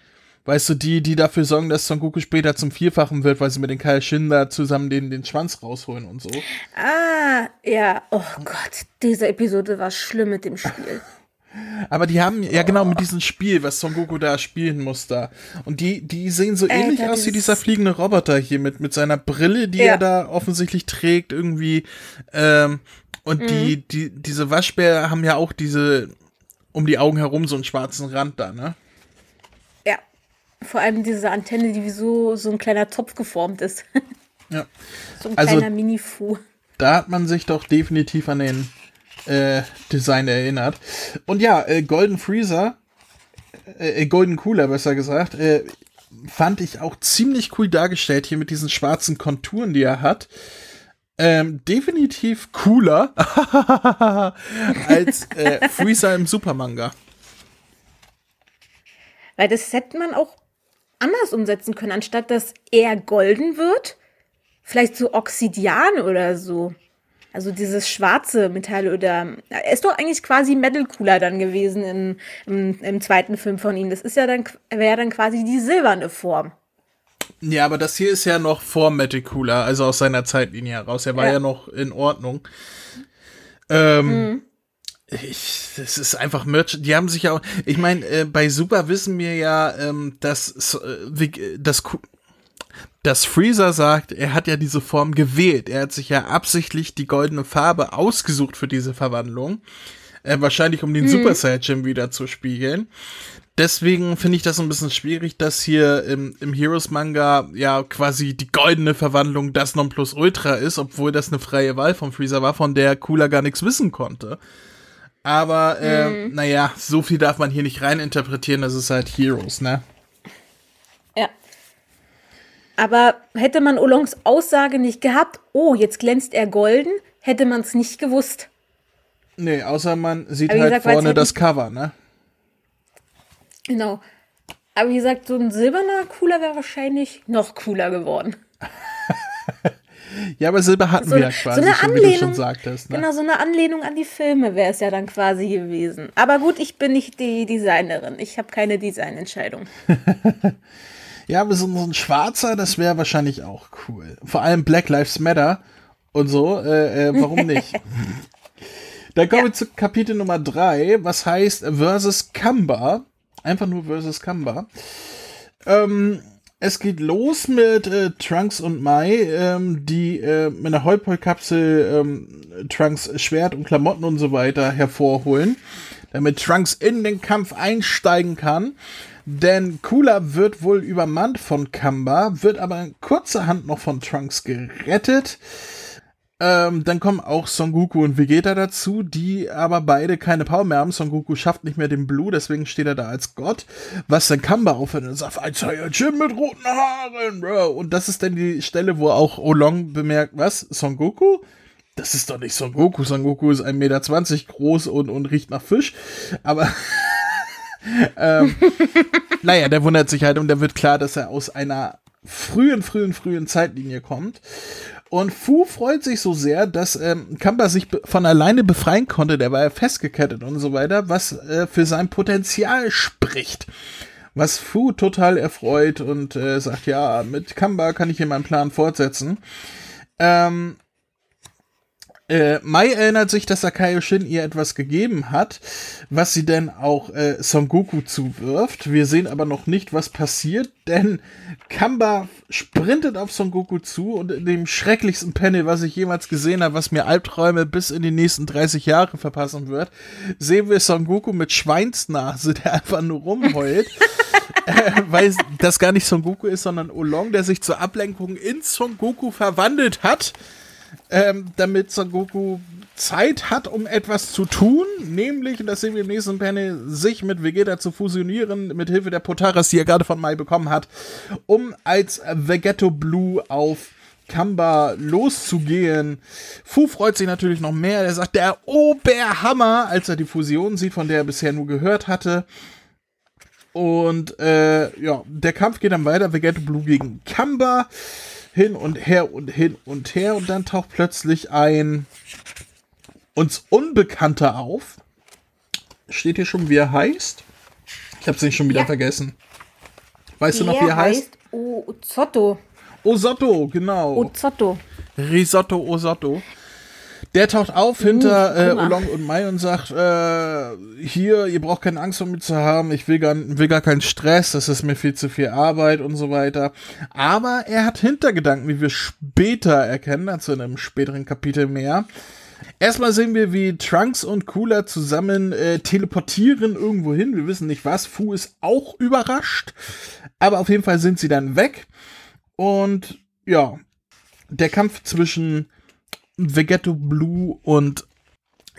A: Weißt du, die, die dafür sorgen, dass Son Goku später zum Vierfachen wird, weil sie mit den Kaioshin da zusammen den, den Schwanz rausholen und so.
B: Ah, ja. Oh Gott, diese Episode war schlimm mit dem Spiel.
A: Aber die haben, ja genau, mit diesem Spiel, was Son Goku da spielen muss da. Und die, die sehen so Alter, ähnlich aus wie dieser fliegende Roboter hier mit, mit seiner Brille, die ja. er da offensichtlich trägt, irgendwie. Ähm, und mhm. die, die, diese Waschbär haben ja auch diese, um die Augen herum so einen schwarzen Rand da, ne?
B: Vor allem diese Antenne, die wie so, so ein kleiner Topf geformt ist.
A: Ja.
B: so ein also, kleiner Mini-Fu.
A: Da hat man sich doch definitiv an den äh, Design erinnert. Und ja, äh, Golden Freezer, äh, äh, Golden Cooler besser gesagt, äh, fand ich auch ziemlich cool dargestellt hier mit diesen schwarzen Konturen, die er hat. Ähm, definitiv cooler als äh, Freezer im Supermanga.
B: Weil das hätte man auch anders umsetzen können, anstatt dass er golden wird. Vielleicht so Oxidian oder so. Also dieses schwarze Metall oder er ist doch eigentlich quasi Metal Cooler dann gewesen im, im, im zweiten Film von ihm. Das ist ja dann wäre dann quasi die silberne Form.
A: Ja, aber das hier ist ja noch vor Metal Cooler, also aus seiner Zeitlinie heraus. Er war ja, ja noch in Ordnung. Ähm, mhm. Ich, das ist einfach Merch. Die haben sich ja auch. Ich meine, äh, bei Super wissen wir ja, ähm, dass äh, das dass Freezer sagt, er hat ja diese Form gewählt. Er hat sich ja absichtlich die goldene Farbe ausgesucht für diese Verwandlung. Äh, wahrscheinlich um den mhm. Super Saiyan wieder zu spiegeln. Deswegen finde ich das ein bisschen schwierig, dass hier im, im Heroes-Manga ja quasi die goldene Verwandlung das Nonplusultra ist, obwohl das eine freie Wahl von Freezer war, von der Cooler gar nichts wissen konnte. Aber, äh, mhm. naja, so viel darf man hier nicht reininterpretieren, das ist halt Heroes, ne?
B: Ja. Aber hätte man Olongs Aussage nicht gehabt, oh, jetzt glänzt er golden, hätte man es nicht gewusst.
A: Nee, außer man sieht halt gesagt, vorne das Cover, ne?
B: Genau. Aber wie gesagt, so ein silberner Cooler wäre wahrscheinlich noch cooler geworden.
A: ja, aber Silber hatten so, wir ja quasi, so eine schon, Anlehnung, wie du schon sagtest.
B: Ne? Genau, so eine Anlehnung an die Filme wäre es ja dann quasi gewesen. Aber gut, ich bin nicht die Designerin. Ich habe keine Designentscheidung.
A: ja, aber so, so ein schwarzer, das wäre wahrscheinlich auch cool. Vor allem Black Lives Matter und so. Äh, äh, warum nicht? Dann kommen ja. wir zu Kapitel Nummer 3, was heißt Versus Kamba. Einfach nur versus Kamba. Ähm, es geht los mit äh, Trunks und Mai, ähm, die äh, mit einer Heupol-Kapsel ähm, Trunks Schwert und Klamotten und so weiter hervorholen, damit Trunks in den Kampf einsteigen kann. Denn Cooler wird wohl übermannt von Kamba, wird aber kurzerhand noch von Trunks gerettet. Ähm, dann kommen auch Son Goku und Vegeta dazu, die aber beide keine Power mehr haben. Son Goku schafft nicht mehr den Blue, deswegen steht er da als Gott. Was dann Kamba aufhört und sagt, ein Saiyajin mit roten Haaren, Bro. Und das ist dann die Stelle, wo auch Olong bemerkt, was? Son Goku? Das ist doch nicht Son Goku. Son Goku ist 1,20 Meter groß und, und riecht nach Fisch. Aber ähm, naja, der wundert sich halt und der wird klar, dass er aus einer frühen, frühen, frühen Zeitlinie kommt. Und Fu freut sich so sehr, dass ähm, Kamba sich von alleine befreien konnte, der war ja festgekettet und so weiter, was äh, für sein Potenzial spricht. Was Fu total erfreut und äh, sagt, ja, mit Kamba kann ich hier meinen Plan fortsetzen. Ähm, äh, Mai erinnert sich, dass Sakayo Shin ihr etwas gegeben hat, was sie denn auch äh, Son Goku zuwirft. Wir sehen aber noch nicht, was passiert, denn Kamba sprintet auf Son Goku zu und in dem schrecklichsten Panel, was ich jemals gesehen habe, was mir Albträume bis in die nächsten 30 Jahre verpassen wird, sehen wir Son Goku mit Schweinsnase, der einfach nur rumheult. äh, weil das gar nicht Son Goku ist, sondern Olong, der sich zur Ablenkung in Son Goku verwandelt hat ähm, damit Son Goku Zeit hat, um etwas zu tun, nämlich, und das sehen wir im nächsten Panel, sich mit Vegeta zu fusionieren, mit Hilfe der Potaras, die er gerade von Mai bekommen hat, um als Vegetto Blue auf Kamba loszugehen. Fu freut sich natürlich noch mehr. Er sagt, der Oberhammer, als er die Fusion sieht, von der er bisher nur gehört hatte. Und äh, ja, der Kampf geht dann weiter. Vegetto Blue gegen Kamba hin und her und hin und her und dann taucht plötzlich ein uns Unbekannter auf. Steht hier schon, wie er heißt? Ich hab's nicht schon wieder ja. vergessen. Weißt du noch, wie er heißt?
B: Ozotto.
A: Osotto, genau.
B: Ozotto.
A: Risotto Osotto. Der taucht auf uh, hinter äh, Olong und Mai und sagt, äh, hier, ihr braucht keine Angst um mich zu haben, ich will gar, will gar keinen Stress, das ist mir viel zu viel Arbeit und so weiter. Aber er hat Hintergedanken, wie wir später erkennen, also in einem späteren Kapitel mehr. Erstmal sehen wir, wie Trunks und Cooler zusammen äh, teleportieren irgendwo hin. Wir wissen nicht was. Fu ist auch überrascht. Aber auf jeden Fall sind sie dann weg. Und ja, der Kampf zwischen Vegetto Blue und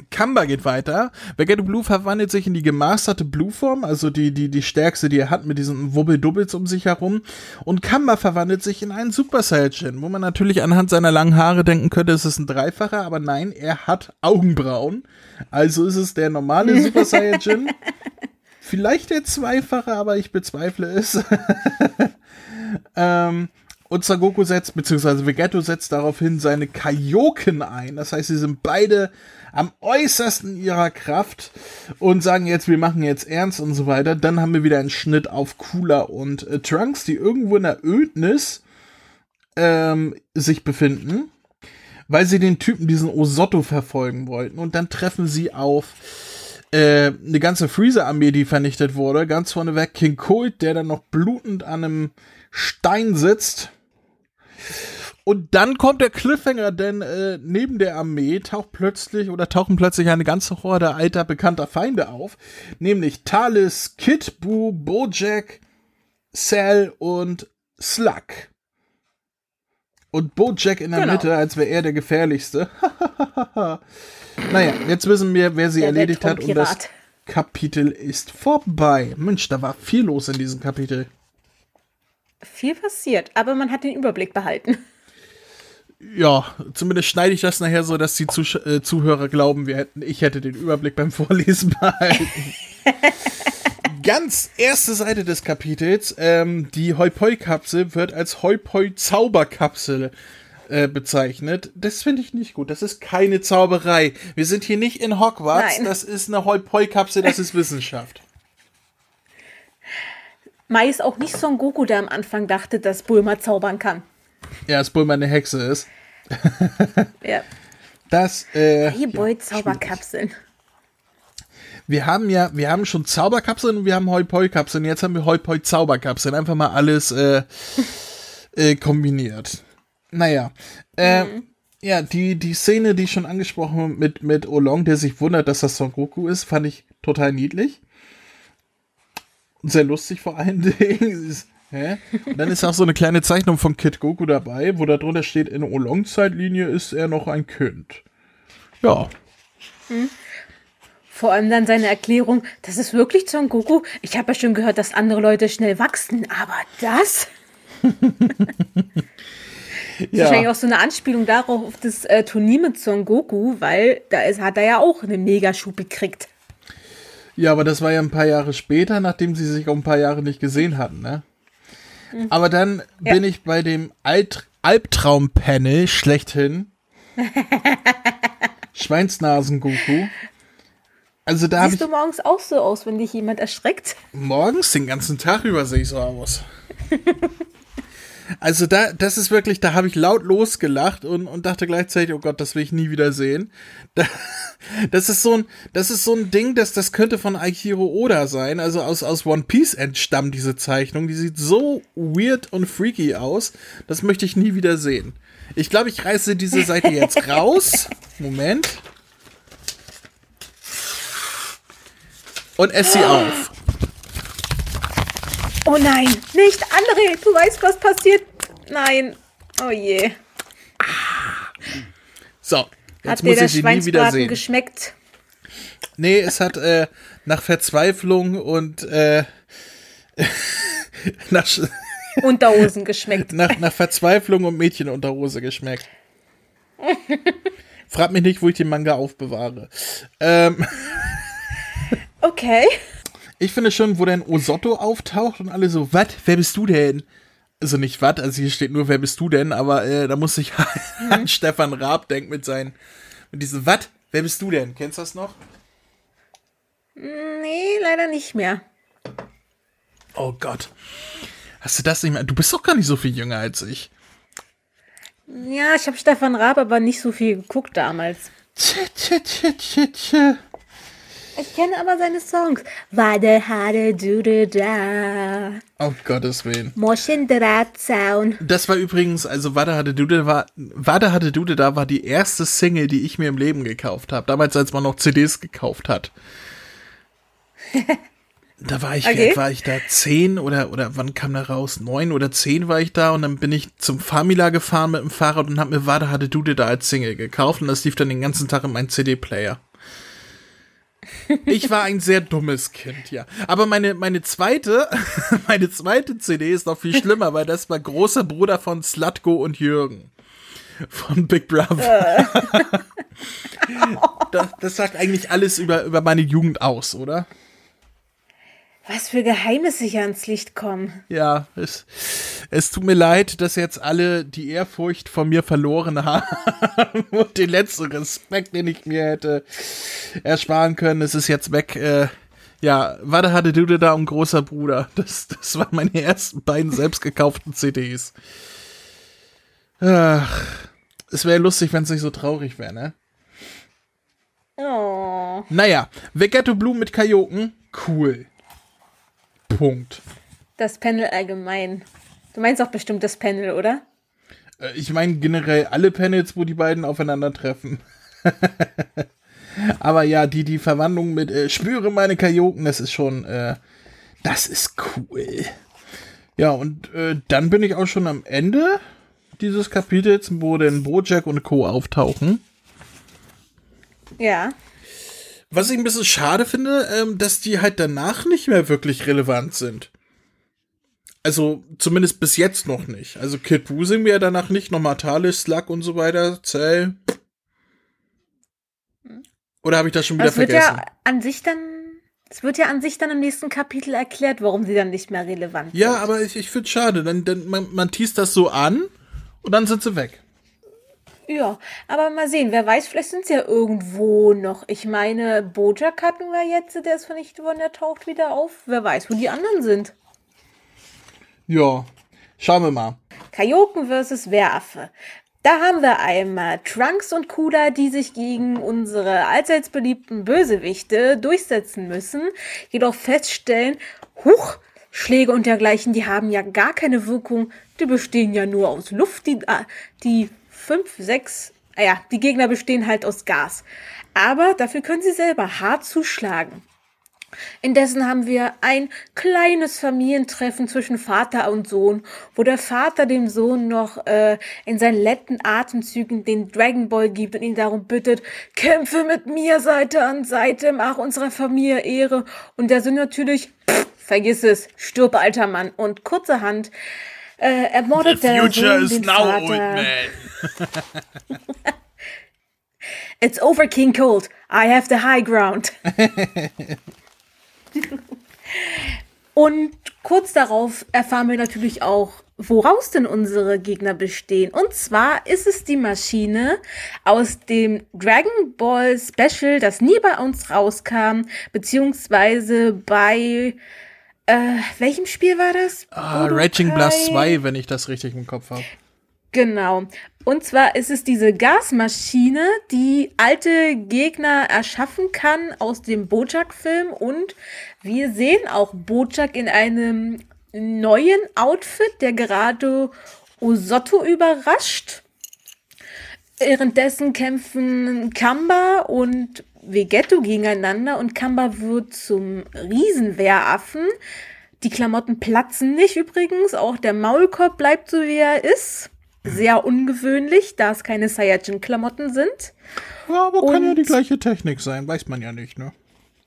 A: Kamba geht weiter. Vegetto Blue verwandelt sich in die gemasterte Blue-Form, also die, die, die stärkste, die er hat, mit diesen Wubbeldubbles um sich herum. Und Kamba verwandelt sich in einen Super Saiyajin, wo man natürlich anhand seiner langen Haare denken könnte, es ist ein Dreifacher, aber nein, er hat Augenbrauen. Also ist es der normale Super Saiyajin. Vielleicht der Zweifache, aber ich bezweifle es. ähm, und Sagoku setzt, beziehungsweise Vegetto setzt daraufhin seine Kaioken ein. Das heißt, sie sind beide am äußersten ihrer Kraft und sagen jetzt, wir machen jetzt ernst und so weiter. Dann haben wir wieder einen Schnitt auf Cooler und äh, Trunks, die irgendwo in der Ödnis ähm, sich befinden. weil sie den Typen, diesen Osotto, verfolgen wollten. Und dann treffen sie auf äh, eine ganze Freezer-Armee, die vernichtet wurde. Ganz vorneweg King Colt, der dann noch blutend an einem Stein sitzt. Und dann kommt der Cliffhanger, denn äh, neben der Armee taucht plötzlich oder tauchen plötzlich eine ganze Horde alter bekannter Feinde auf, nämlich Talis, Kid Boo, Bojack, Sal und Slug. Und Bojack in der genau. Mitte, als wäre er der gefährlichste. naja, jetzt wissen wir, wer sie der erledigt hat und das Kapitel ist vorbei. Mensch, da war viel los in diesem Kapitel.
B: Viel passiert, aber man hat den Überblick behalten
A: ja, zumindest schneide ich das nachher so, dass die Zuh äh, Zuhörer glauben, wir hätten, ich hätte den Überblick beim Vorlesen behalten. Ganz erste Seite des Kapitels, ähm, die Hoi-Poi-Kapsel wird als Hoi-Poi-Zauberkapsel äh, bezeichnet. Das finde ich nicht gut. Das ist keine Zauberei. Wir sind hier nicht in Hogwarts. Nein. Das ist eine Hoi-Poi-Kapsel, das ist Wissenschaft.
B: Mai ist auch nicht Son Goku, der am Anfang dachte, dass Bulma zaubern kann.
A: Ja, dass Bulma eine Hexe ist.
B: ja.
A: Das, äh.
B: Hey Boy, ja, Zauberkapseln.
A: Wir haben ja, wir haben schon Zauberkapseln und wir haben Hoi-Poi-Kapseln. Jetzt haben wir Hoi-Poi-Zauberkapseln. Einfach mal alles äh, äh, kombiniert. Naja. Äh, mhm. Ja, die, die Szene, die ich schon angesprochen mit, mit Olong, der sich wundert, dass das Son Goku ist, fand ich total niedlich. Sehr lustig vor allen Dingen. Hä? Und dann ist auch so eine kleine Zeichnung von Kid Goku dabei, wo da drunter steht, in Oolong-Zeitlinie ist er noch ein Kind. Ja. Hm.
B: Vor allem dann seine Erklärung, das ist wirklich Son Goku. Ich habe ja schon gehört, dass andere Leute schnell wachsen, aber das? ja. Wahrscheinlich auch so eine Anspielung darauf, auf das äh, Turnier mit Son Goku, weil da ist, hat er ja auch einen Megaschub gekriegt.
A: Ja, aber das war ja ein paar Jahre später, nachdem sie sich auch ein paar Jahre nicht gesehen hatten, ne? Mhm. Aber dann ja. bin ich bei dem Alt Albtraum-Panel schlechthin. Schweinsnasen-Goku. Also da
B: Siehst du morgens auch so aus, wenn dich jemand erschreckt?
A: Morgens, den ganzen Tag über sehe ich so aus. Also da, das ist wirklich, da habe ich laut losgelacht und, und dachte gleichzeitig, oh Gott, das will ich nie wieder sehen. Da, das ist so ein, das ist so ein Ding, dass das könnte von Aikiro Oda sein. Also aus, aus One Piece entstammt diese Zeichnung. Die sieht so weird und freaky aus. Das möchte ich nie wieder sehen. Ich glaube, ich reiße diese Seite jetzt raus. Moment. Und esse sie auf.
B: Oh nein, nicht André, du weißt, was passiert. Nein. Oh je.
A: So, jetzt hat muss dir ich sie nie wieder sehen.
B: geschmeckt?
A: Nee, es hat äh, nach Verzweiflung und äh,
B: nach Unterhosen geschmeckt.
A: Nach, nach Verzweiflung und Mädchenunterhose geschmeckt. Frag mich nicht, wo ich den Manga aufbewahre. Ähm.
B: Okay.
A: Ich finde schon, wo dann Osotto auftaucht und alle so, was, wer bist du denn? Also nicht was, also hier steht nur, wer bist du denn? Aber äh, da muss ich mhm. an Stefan Raab denken mit seinen, mit diesem, was, wer bist du denn? Kennst du das noch?
B: Nee, leider nicht mehr.
A: Oh Gott. Hast du das nicht mehr? Du bist doch gar nicht so viel jünger als ich.
B: Ja, ich habe Stefan Raab aber nicht so viel geguckt damals. Tch, tch, tch, tch, tch. Ich kenne aber seine Songs. Wade hade dude da.
A: Auf Gottes Willen.
B: Moschen Drahtzaun.
A: Das war übrigens, also Wade hade dude war, Wade hade dude da war die erste Single, die ich mir im Leben gekauft habe. Damals, als man noch CDs gekauft hat. Da war ich, okay. war ich da zehn oder, oder wann kam da raus? Neun oder zehn war ich da und dann bin ich zum Famila gefahren mit dem Fahrrad und hab mir Wade hatte Dude da als Single gekauft und das lief dann den ganzen Tag in meinem CD-Player. Ich war ein sehr dummes Kind, ja. Aber meine, meine zweite, meine zweite CD ist noch viel schlimmer, weil das war großer Bruder von Slutko und Jürgen. Von Big Brother. das, das sagt eigentlich alles über, über meine Jugend aus, oder?
B: Was für Geheimnisse hier ans Licht kommen.
A: Ja, es, es tut mir leid, dass jetzt alle die Ehrfurcht von mir verloren haben und den letzten Respekt, den ich mir hätte ersparen können, es ist jetzt weg. Äh, ja, warte, hatte du da um großer Bruder. Das, das waren meine ersten beiden selbst gekauften CDs. Ach. es wäre lustig, wenn es nicht so traurig wäre, ne?
B: Oh.
A: Naja, Vegetto Blue mit Kajoken, cool. Punkt.
B: Das Panel allgemein. Du meinst auch bestimmt das Panel, oder?
A: Äh, Ich meine generell alle Panels, wo die beiden aufeinandertreffen. Aber ja, die, die Verwandlung mit äh, Spüre meine Kajoken, das ist schon, äh, das ist cool. Ja, und äh, dann bin ich auch schon am Ende dieses Kapitels, wo denn Bojack und Co. auftauchen.
B: Ja.
A: Was ich ein bisschen schade finde, ähm, dass die halt danach nicht mehr wirklich relevant sind. Also zumindest bis jetzt noch nicht. Also Kid Buu sehen wir ja danach nicht, nochmal Talis, Slug und so weiter, Zell. Oder habe ich das schon wieder
B: Das wird
A: vergessen?
B: ja an sich dann. Es wird ja an sich dann im nächsten Kapitel erklärt, warum sie dann nicht mehr relevant
A: Ja,
B: sind.
A: aber ich, ich finde schade. Dann, dann, man, man teast das so an und dann sind sie weg.
B: Ja, aber mal sehen, wer weiß, vielleicht sind sie ja irgendwo noch. Ich meine, Bojack hatten wir jetzt, der ist vernichtet worden, der taucht wieder auf. Wer weiß, wo die anderen sind.
A: Ja, schauen wir mal.
B: Kajoken versus Wehraffe. Da haben wir einmal Trunks und Kuda, die sich gegen unsere allseits beliebten Bösewichte durchsetzen müssen, jedoch feststellen, huch, Schläge und dergleichen, die haben ja gar keine Wirkung, die bestehen ja nur aus Luft, die, ah, die fünf, sechs, ah ja, die Gegner bestehen halt aus Gas. Aber dafür können sie selber hart zuschlagen. Indessen haben wir ein kleines Familientreffen zwischen Vater und Sohn, wo der Vater dem Sohn noch äh, in seinen letzten Atemzügen den Dragon Ball gibt und ihn darum bittet, kämpfe mit mir Seite an Seite, mach unserer Familie Ehre. Und der Sohn natürlich, pff, vergiss es, stirb alter Mann. Und kurzerhand äh, ermordet der Sohn den Vater. It's over, King Cold. I have the high ground. Und kurz darauf erfahren wir natürlich auch, woraus denn unsere Gegner bestehen. Und zwar ist es die Maschine aus dem Dragon Ball Special, das nie bei uns rauskam, beziehungsweise bei äh, welchem Spiel war das?
A: Ah,
B: Budokai?
A: Raging Blast 2, wenn ich das richtig im Kopf habe.
B: Genau. Und zwar ist es diese Gasmaschine, die alte Gegner erschaffen kann aus dem Bojack-Film. Und wir sehen auch Bojack in einem neuen Outfit, der gerade Osotto überrascht. Währenddessen kämpfen Kamba und Vegetto gegeneinander und Kamba wird zum Riesenwehraffen. Die Klamotten platzen nicht übrigens, auch der Maulkorb bleibt so wie er ist. Sehr ungewöhnlich, da es keine Saiyajin-Klamotten sind.
A: Ja, aber kann ja
B: Und-
A: die gleiche Technik sein, weiß man ja nicht, ne?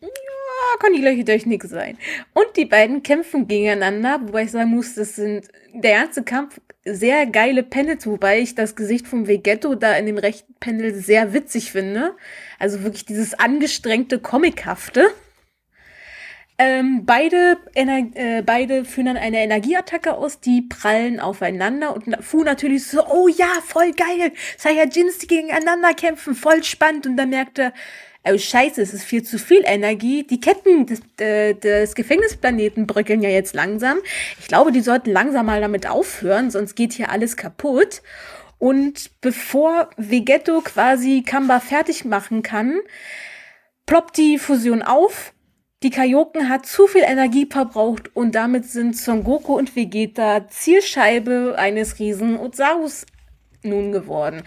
B: Ah, kann die gleiche Technik sein. Und die beiden kämpfen gegeneinander, wobei ich sagen muss, das sind der ganze Kampf sehr geile Panels, wobei ich das Gesicht vom Vegetto da in dem rechten Panel sehr witzig finde. Also wirklich dieses angestrengte, comichafte. Ähm, beide, Ener äh, beide führen dann eine Energieattacke aus, die prallen aufeinander und Fu natürlich so, oh ja, voll geil, Saiyajins, die gegeneinander kämpfen, voll spannend und dann merkt er, oh scheiße, es ist viel zu viel Energie, die Ketten des, äh, des Gefängnisplaneten bröckeln ja jetzt langsam. Ich glaube, die sollten langsam mal damit aufhören, sonst geht hier alles kaputt. Und bevor Vegetto quasi Kamba fertig machen kann, ploppt die Fusion auf. Die Kaioken hat zu viel Energie verbraucht und damit sind Son Goku und Vegeta Zielscheibe eines riesen Ozaus nun geworden.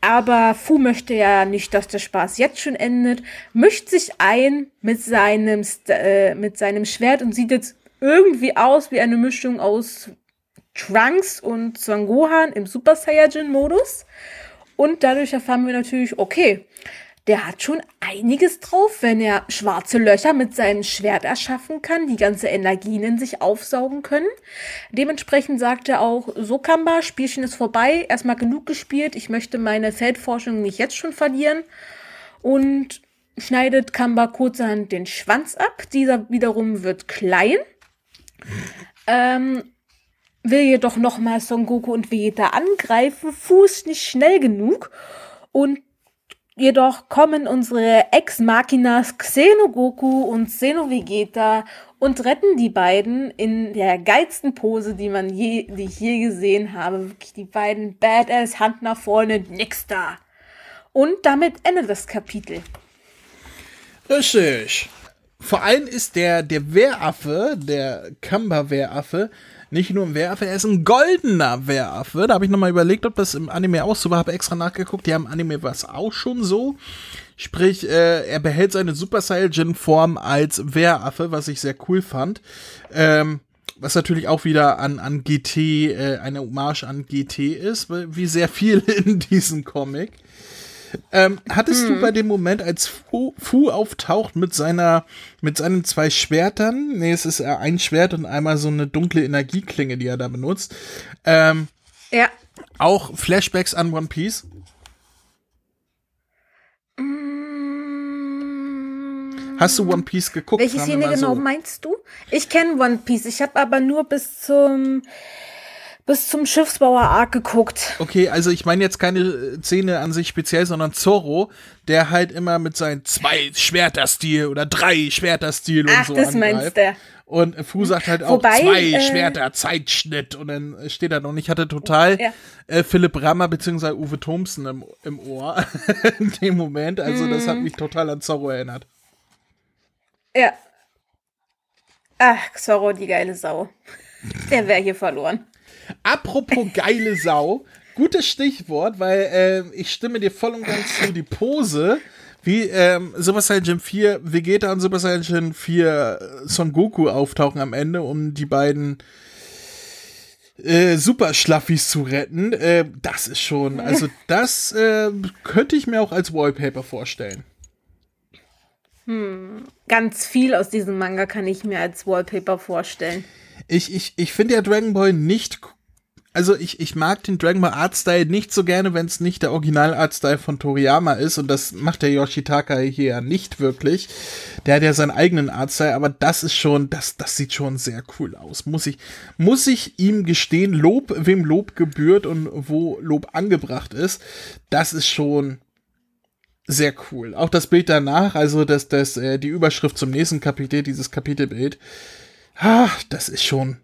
B: Aber Fu möchte ja nicht, dass der Spaß jetzt schon endet, mischt sich ein mit seinem, St äh, mit seinem Schwert und sieht jetzt irgendwie aus wie eine Mischung aus Trunks und Son Gohan im Super Saiyajin-Modus. Und dadurch erfahren wir natürlich, okay, der hat schon einiges drauf, wenn er schwarze Löcher mit seinem Schwert erschaffen kann, die ganze Energien in sich aufsaugen können. Dementsprechend sagt er auch, so Kamba, Spielchen ist vorbei, erstmal genug gespielt, ich möchte meine Feldforschung nicht jetzt schon verlieren. Und schneidet Kamba kurzerhand den Schwanz ab, dieser wiederum wird klein. Ähm, will jedoch nochmal Son Goku und Vegeta angreifen, Fu ist nicht schnell genug und jedoch kommen unsere Ex-Machinas Xenogoku und Xenovegeta und retten die beiden in der geilsten Pose, die man je, die ich je gesehen habe. Wirklich die beiden Badass, Hand nach vorne, nix da. Und damit endet das Kapitel.
A: Richtig. Vor allem ist der, der Wehraffe, der Kamba-Wehraffe, nicht nur ein Wehraffe, er ist ein goldener Wehraffe. Da habe ich nochmal überlegt, ob das im Anime auch so war, habe extra nachgeguckt. Die haben im Anime was auch schon so. Sprich, äh, er behält seine Super Saiyajin-Form als Wehraffe, was ich sehr cool fand. Ähm, was natürlich auch wieder an, an GT, äh, eine Hommage an GT ist, wie sehr viel in diesem Comic. Ähm, hattest hm. du bei dem Moment, als Fu, Fu, auftaucht mit seiner, mit seinen zwei Schwertern, nee, es ist ein Schwert und einmal so eine dunkle Energieklinge, die er da benutzt, ähm,
B: ja.
A: auch Flashbacks an One Piece? Hast du One Piece geguckt?
B: Welche Szene genau so? meinst du? Ich kenne One Piece. Ich habe aber nur bis zum bis zum Schiffsbauer-Arc geguckt.
A: Okay, also ich meine jetzt keine Szene an sich speziell, sondern Zorro, der halt immer mit seinen zwei Schwerterstil oder drei Schwerterstil und so das angreift. meinst du. Und Fu sagt halt auch Wobei, zwei äh, Schwerter, Zeitschnitt. Und dann steht er noch nicht. Ich hatte total ja. äh, Philipp Rammer bzw. Uwe Thompson im, im Ohr in dem Moment. Also mm. das hat mhm. mich total an Zorro erinnert.
B: Ja. Ach, Zorro, die geile Sau. Der wäre hier verloren.
A: Apropos geile Sau, gutes Stichwort, weil äh, ich stimme dir voll und ganz zu, die Pose, wie ähm, Super Saiyan 4 Vegeta und Super Saiyan 4 äh, Son Goku auftauchen am Ende, um die beiden äh, Super Schlaffis zu retten. Äh, das ist schon, also das äh, könnte ich mir auch als Wallpaper vorstellen.
B: Hm, ganz viel aus diesem Manga kann ich mir als Wallpaper vorstellen.
A: Ich, ich, ich finde ja Dragon Ball nicht also ich, ich mag den Dragon Ball Artstyle nicht so gerne, wenn es nicht der Original Artstyle von Toriyama ist und das macht der Yoshitaka hier ja nicht wirklich. Der hat ja seinen eigenen Artstyle, aber das ist schon, das, das sieht schon sehr cool aus. Muss ich, muss ich ihm gestehen, Lob, wem Lob gebührt und wo Lob angebracht ist, das ist schon sehr cool. Auch das Bild danach, also das, das, äh, die Überschrift zum nächsten Kapitel, dieses Kapitelbild, ah, das ist schon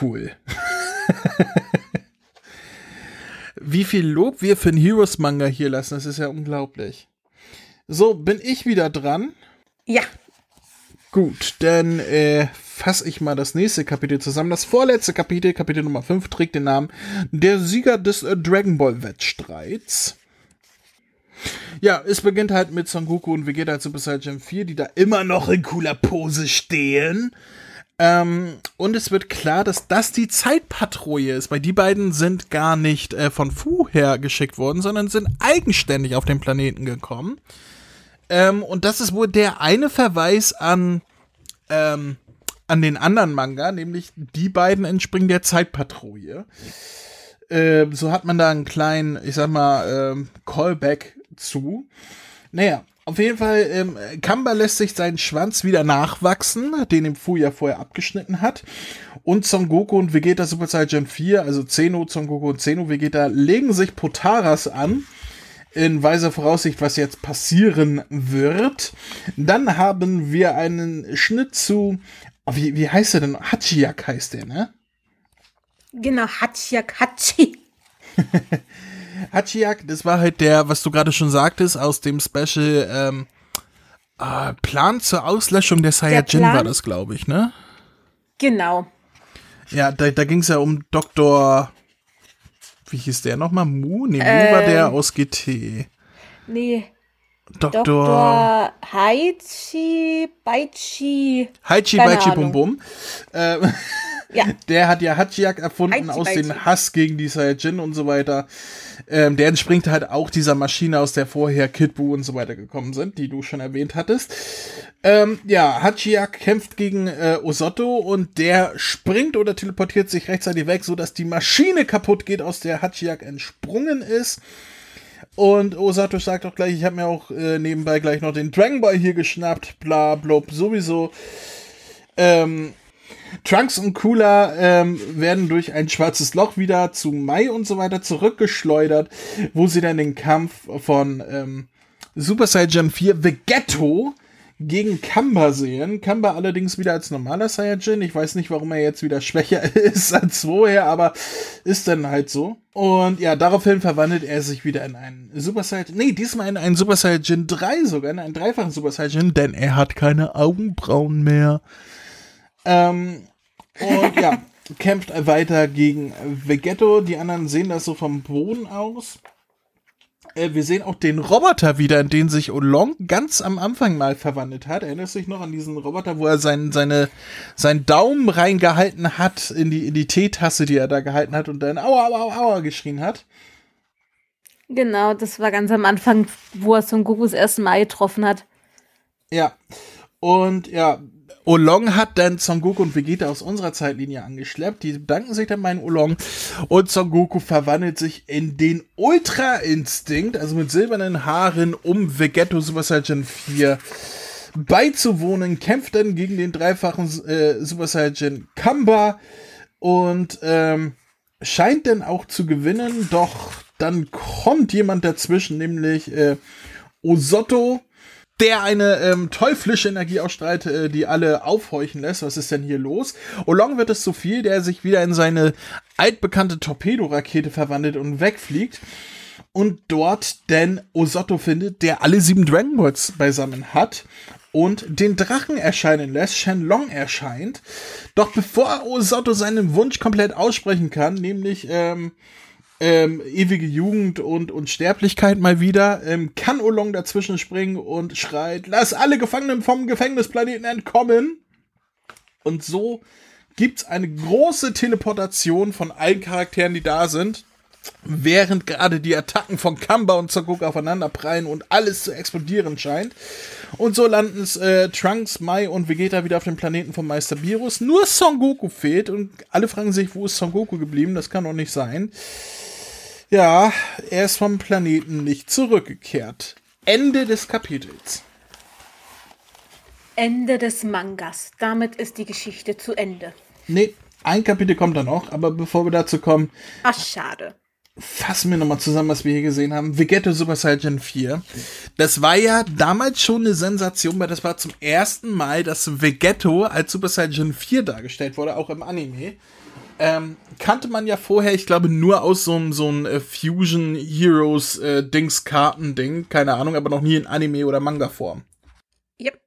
A: cool. Wie viel Lob wir für einen Heroes-Manga hier lassen, das ist ja unglaublich. So, bin ich wieder dran?
B: Ja.
A: Gut, dann äh, fasse ich mal das nächste Kapitel zusammen. Das vorletzte Kapitel, Kapitel Nummer 5, trägt den Namen Der Sieger des äh, Dragon Ball Wettstreits. Ja, es beginnt halt mit Son Goku und Vegeta Super Saiyan 4, die da immer noch in cooler Pose stehen. Ähm, und es wird klar, dass das die Zeitpatrouille ist, weil die beiden sind gar nicht äh, von Fu her geschickt worden, sondern sind eigenständig auf den Planeten gekommen. Ähm, und das ist wohl der eine Verweis an, ähm, an den anderen Manga, nämlich die beiden entspringen der Zeitpatrouille. Äh, so hat man da einen kleinen, ich sag mal, ähm, Callback zu. Naja, auf jeden Fall, ähm, Kamba lässt sich seinen Schwanz wieder nachwachsen, den im Fu ja vorher abgeschnitten hat. Und Son Goku und Vegeta Super Saiyan 4, also Zeno, Son Goku und Zeno Vegeta, legen sich Potaras an. In weiser Voraussicht, was jetzt passieren wird. Dann haben wir einen Schnitt zu, oh, wie, wie heißt der denn? Hachiyak heißt der, ne?
B: Genau, Hachiyak, Hachi.
A: Hachiak, das war halt der, was du gerade schon sagtest, aus dem Special ähm, äh, Plan zur Auslöschung der Saiyajin der war das, glaube ich, ne?
B: Genau.
A: Ja, da, da ging es ja um Dr. Wie hieß der nochmal? Mu? Nee, Mu ähm, war der aus GT.
B: Nee.
A: Dr. Dr.
B: Haichi Baichi.
A: Haichi Baichi Bum Bum. Ähm, ja. Der hat ja Hachiak erfunden Haichi aus dem Hass gegen die Saiyajin und so weiter. Ähm, der entspringt halt auch dieser Maschine, aus der vorher Kid Buu und so weiter gekommen sind, die du schon erwähnt hattest. Ähm, ja, Hachiak kämpft gegen äh, Osotto und der springt oder teleportiert sich rechtzeitig weg, sodass die Maschine kaputt geht, aus der Hachiak entsprungen ist. Und Osato sagt auch gleich, ich habe mir auch äh, nebenbei gleich noch den Dragon Ball hier geschnappt, bla blub, sowieso. Ähm, Trunks und Cooler ähm, werden durch ein schwarzes Loch wieder zu Mai und so weiter zurückgeschleudert, wo sie dann den Kampf von ähm, Super Saiyan 4 Vegetto gegen Kamba sehen. Kamba allerdings wieder als normaler Saiyajin. Ich weiß nicht, warum er jetzt wieder schwächer ist als vorher, aber ist dann halt so. Und ja, daraufhin verwandelt er sich wieder in einen Super Saiyajin. Nee, diesmal in einen Super Saiyajin 3 sogar, in einen dreifachen Super Saiyajin, denn er hat keine Augenbrauen mehr. Ähm, und ja, kämpft weiter gegen Vegetto. Die anderen sehen das so vom Boden aus. Äh, wir sehen auch den Roboter wieder, in den sich Olong ganz am Anfang mal verwandelt hat. Erinnerst du dich noch an diesen Roboter, wo er sein, seine, seinen Daumen reingehalten hat in die, in die Teetasse, die er da gehalten hat und dann aua, aua, aua geschrien hat?
B: Genau, das war ganz am Anfang, wo er Son Goku das erste Mal getroffen hat.
A: Ja. Und ja, Olong hat dann Son Goku und Vegeta aus unserer Zeitlinie angeschleppt. Die bedanken sich dann bei Olong. Und Son Goku verwandelt sich in den Ultra Instinkt, also mit silbernen Haaren, um Vegetto Super Saiyan 4 beizuwohnen. Kämpft dann gegen den dreifachen äh, Super Saiyan Kamba und ähm, scheint dann auch zu gewinnen. Doch dann kommt jemand dazwischen, nämlich äh, Osotto der eine ähm, teuflische Energie ausstrahlt, äh, die alle aufhorchen lässt. Was ist denn hier los? Olong wird es zu viel, der sich wieder in seine altbekannte Torpedorakete verwandelt und wegfliegt. Und dort denn Osotto findet, der alle sieben Dragon Balls beisammen hat und den Drachen erscheinen lässt, Shenlong erscheint. Doch bevor Osotto seinen Wunsch komplett aussprechen kann, nämlich ähm, ähm, ewige Jugend und Unsterblichkeit mal wieder, ähm, kann Olong dazwischen springen und schreit, lass alle Gefangenen vom Gefängnisplaneten entkommen. Und so gibt's eine große Teleportation von allen Charakteren, die da sind, während gerade die Attacken von Kamba und Zagok aufeinanderprallen und alles zu explodieren scheint. Und so landen es äh, Trunks, Mai und Vegeta wieder auf dem Planeten von Meister Virus. Nur Son Goku fehlt und alle fragen sich, wo ist Son Goku geblieben? Das kann doch nicht sein. Ja, er ist vom Planeten nicht zurückgekehrt. Ende des Kapitels.
B: Ende des Mangas. Damit ist die Geschichte zu Ende.
A: Nee, ein Kapitel kommt da noch, aber bevor wir dazu kommen.
B: Ach, schade.
A: Fassen wir nochmal zusammen, was wir hier gesehen haben. Vegetto Super Saiyan 4. Das war ja damals schon eine Sensation, weil das war zum ersten Mal, dass Vegetto als Super Saiyan 4 dargestellt wurde, auch im Anime. Ähm, kannte man ja vorher, ich glaube, nur aus so einem so äh, Fusion Heroes äh, Dings Karten Ding, keine Ahnung, aber noch nie in Anime oder Manga Form.
B: Yep.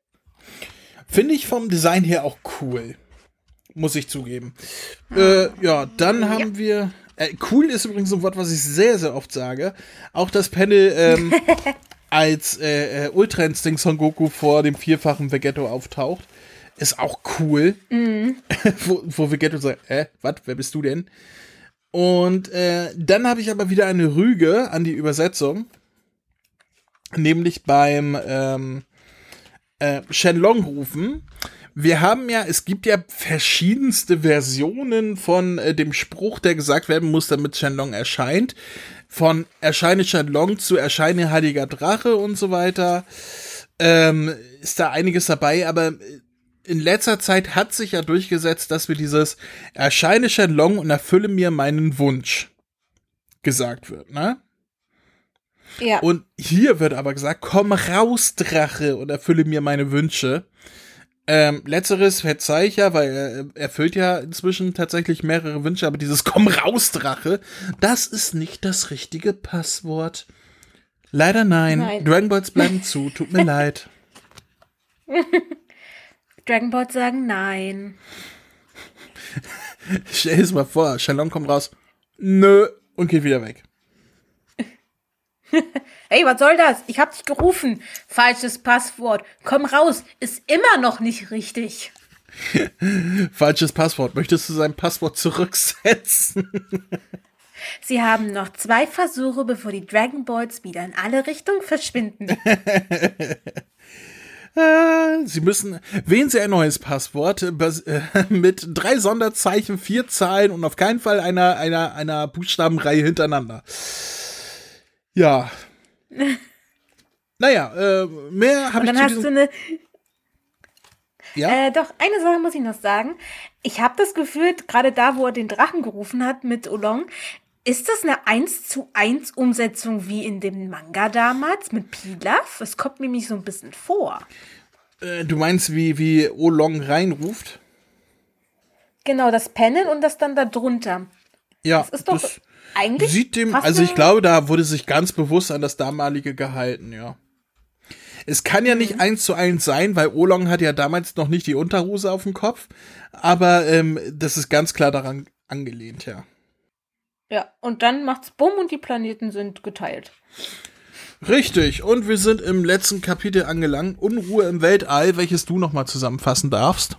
A: Finde ich vom Design her auch cool. Muss ich zugeben. Äh, ja, dann haben yep. wir. Äh, cool ist übrigens ein Wort, was ich sehr, sehr oft sage. Auch das Panel ähm, als äh, äh, Ultra Instinct Son Goku vor dem vierfachen Vegetto auftaucht ist auch cool. Mhm. wo, wo Vegetto sagt, äh, was, wer bist du denn? Und äh, dann habe ich aber wieder eine Rüge an die Übersetzung. Nämlich beim ähm, äh, Shenlong rufen. Wir haben ja, es gibt ja verschiedenste Versionen von äh, dem Spruch, der gesagt werden muss, damit Shenlong erscheint. Von erscheine Shenlong zu erscheine heiliger Drache und so weiter. Ähm, ist da einiges dabei, aber äh, in letzter Zeit hat sich ja durchgesetzt, dass wir dieses erscheine Shenlong und erfülle mir meinen Wunsch gesagt wird, ne? Ja. Und hier wird aber gesagt, komm raus, Drache, und erfülle mir meine Wünsche. Ähm, letzteres verzeih ich ja, weil er erfüllt ja inzwischen tatsächlich mehrere Wünsche, aber dieses Komm raus, Drache, das ist nicht das richtige Passwort. Leider nein. nein. Dragon Balls bleiben zu, tut mir leid.
B: Dragon Ball sagen nein.
A: Stell es mal vor, Shalom kommt raus. Nö. Und geht wieder weg.
B: hey, was soll das? Ich hab dich gerufen. Falsches Passwort. Komm raus. Ist immer noch nicht richtig.
A: Falsches Passwort. Möchtest du sein Passwort zurücksetzen?
B: Sie haben noch zwei Versuche, bevor die Dragon Balls wieder in alle Richtungen verschwinden.
A: Äh, Sie müssen, wählen Sie ein neues Passwort äh, mit drei Sonderzeichen, vier Zahlen und auf keinen Fall einer, einer, einer Buchstabenreihe hintereinander. Ja. naja, äh, mehr habe ich
B: dann hast du eine. Ja? Äh, doch, eine Sache muss ich noch sagen. Ich habe das Gefühl, gerade da, wo er den Drachen gerufen hat mit Olong, Ist das eine 1 zu 1 Umsetzung wie in dem Manga damals mit Pilaf? Es kommt mir nämlich so ein bisschen vor.
A: Äh, du meinst, wie, wie Olong reinruft?
B: Genau, das Panel und das dann da drunter.
A: Ja, das ist doch das eigentlich. Sieht dem, also ich glaube, da wurde sich ganz bewusst an das damalige gehalten, ja. Es kann ja nicht mhm. eins zu eins sein, weil Olong hat ja damals noch nicht die Unterhose auf dem Kopf, aber ähm, das ist ganz klar daran angelehnt, ja.
B: Ja, und dann macht's Bumm und die Planeten sind geteilt.
A: Richtig, und wir sind im letzten Kapitel angelangt, Unruhe im Weltall, welches du nochmal zusammenfassen darfst.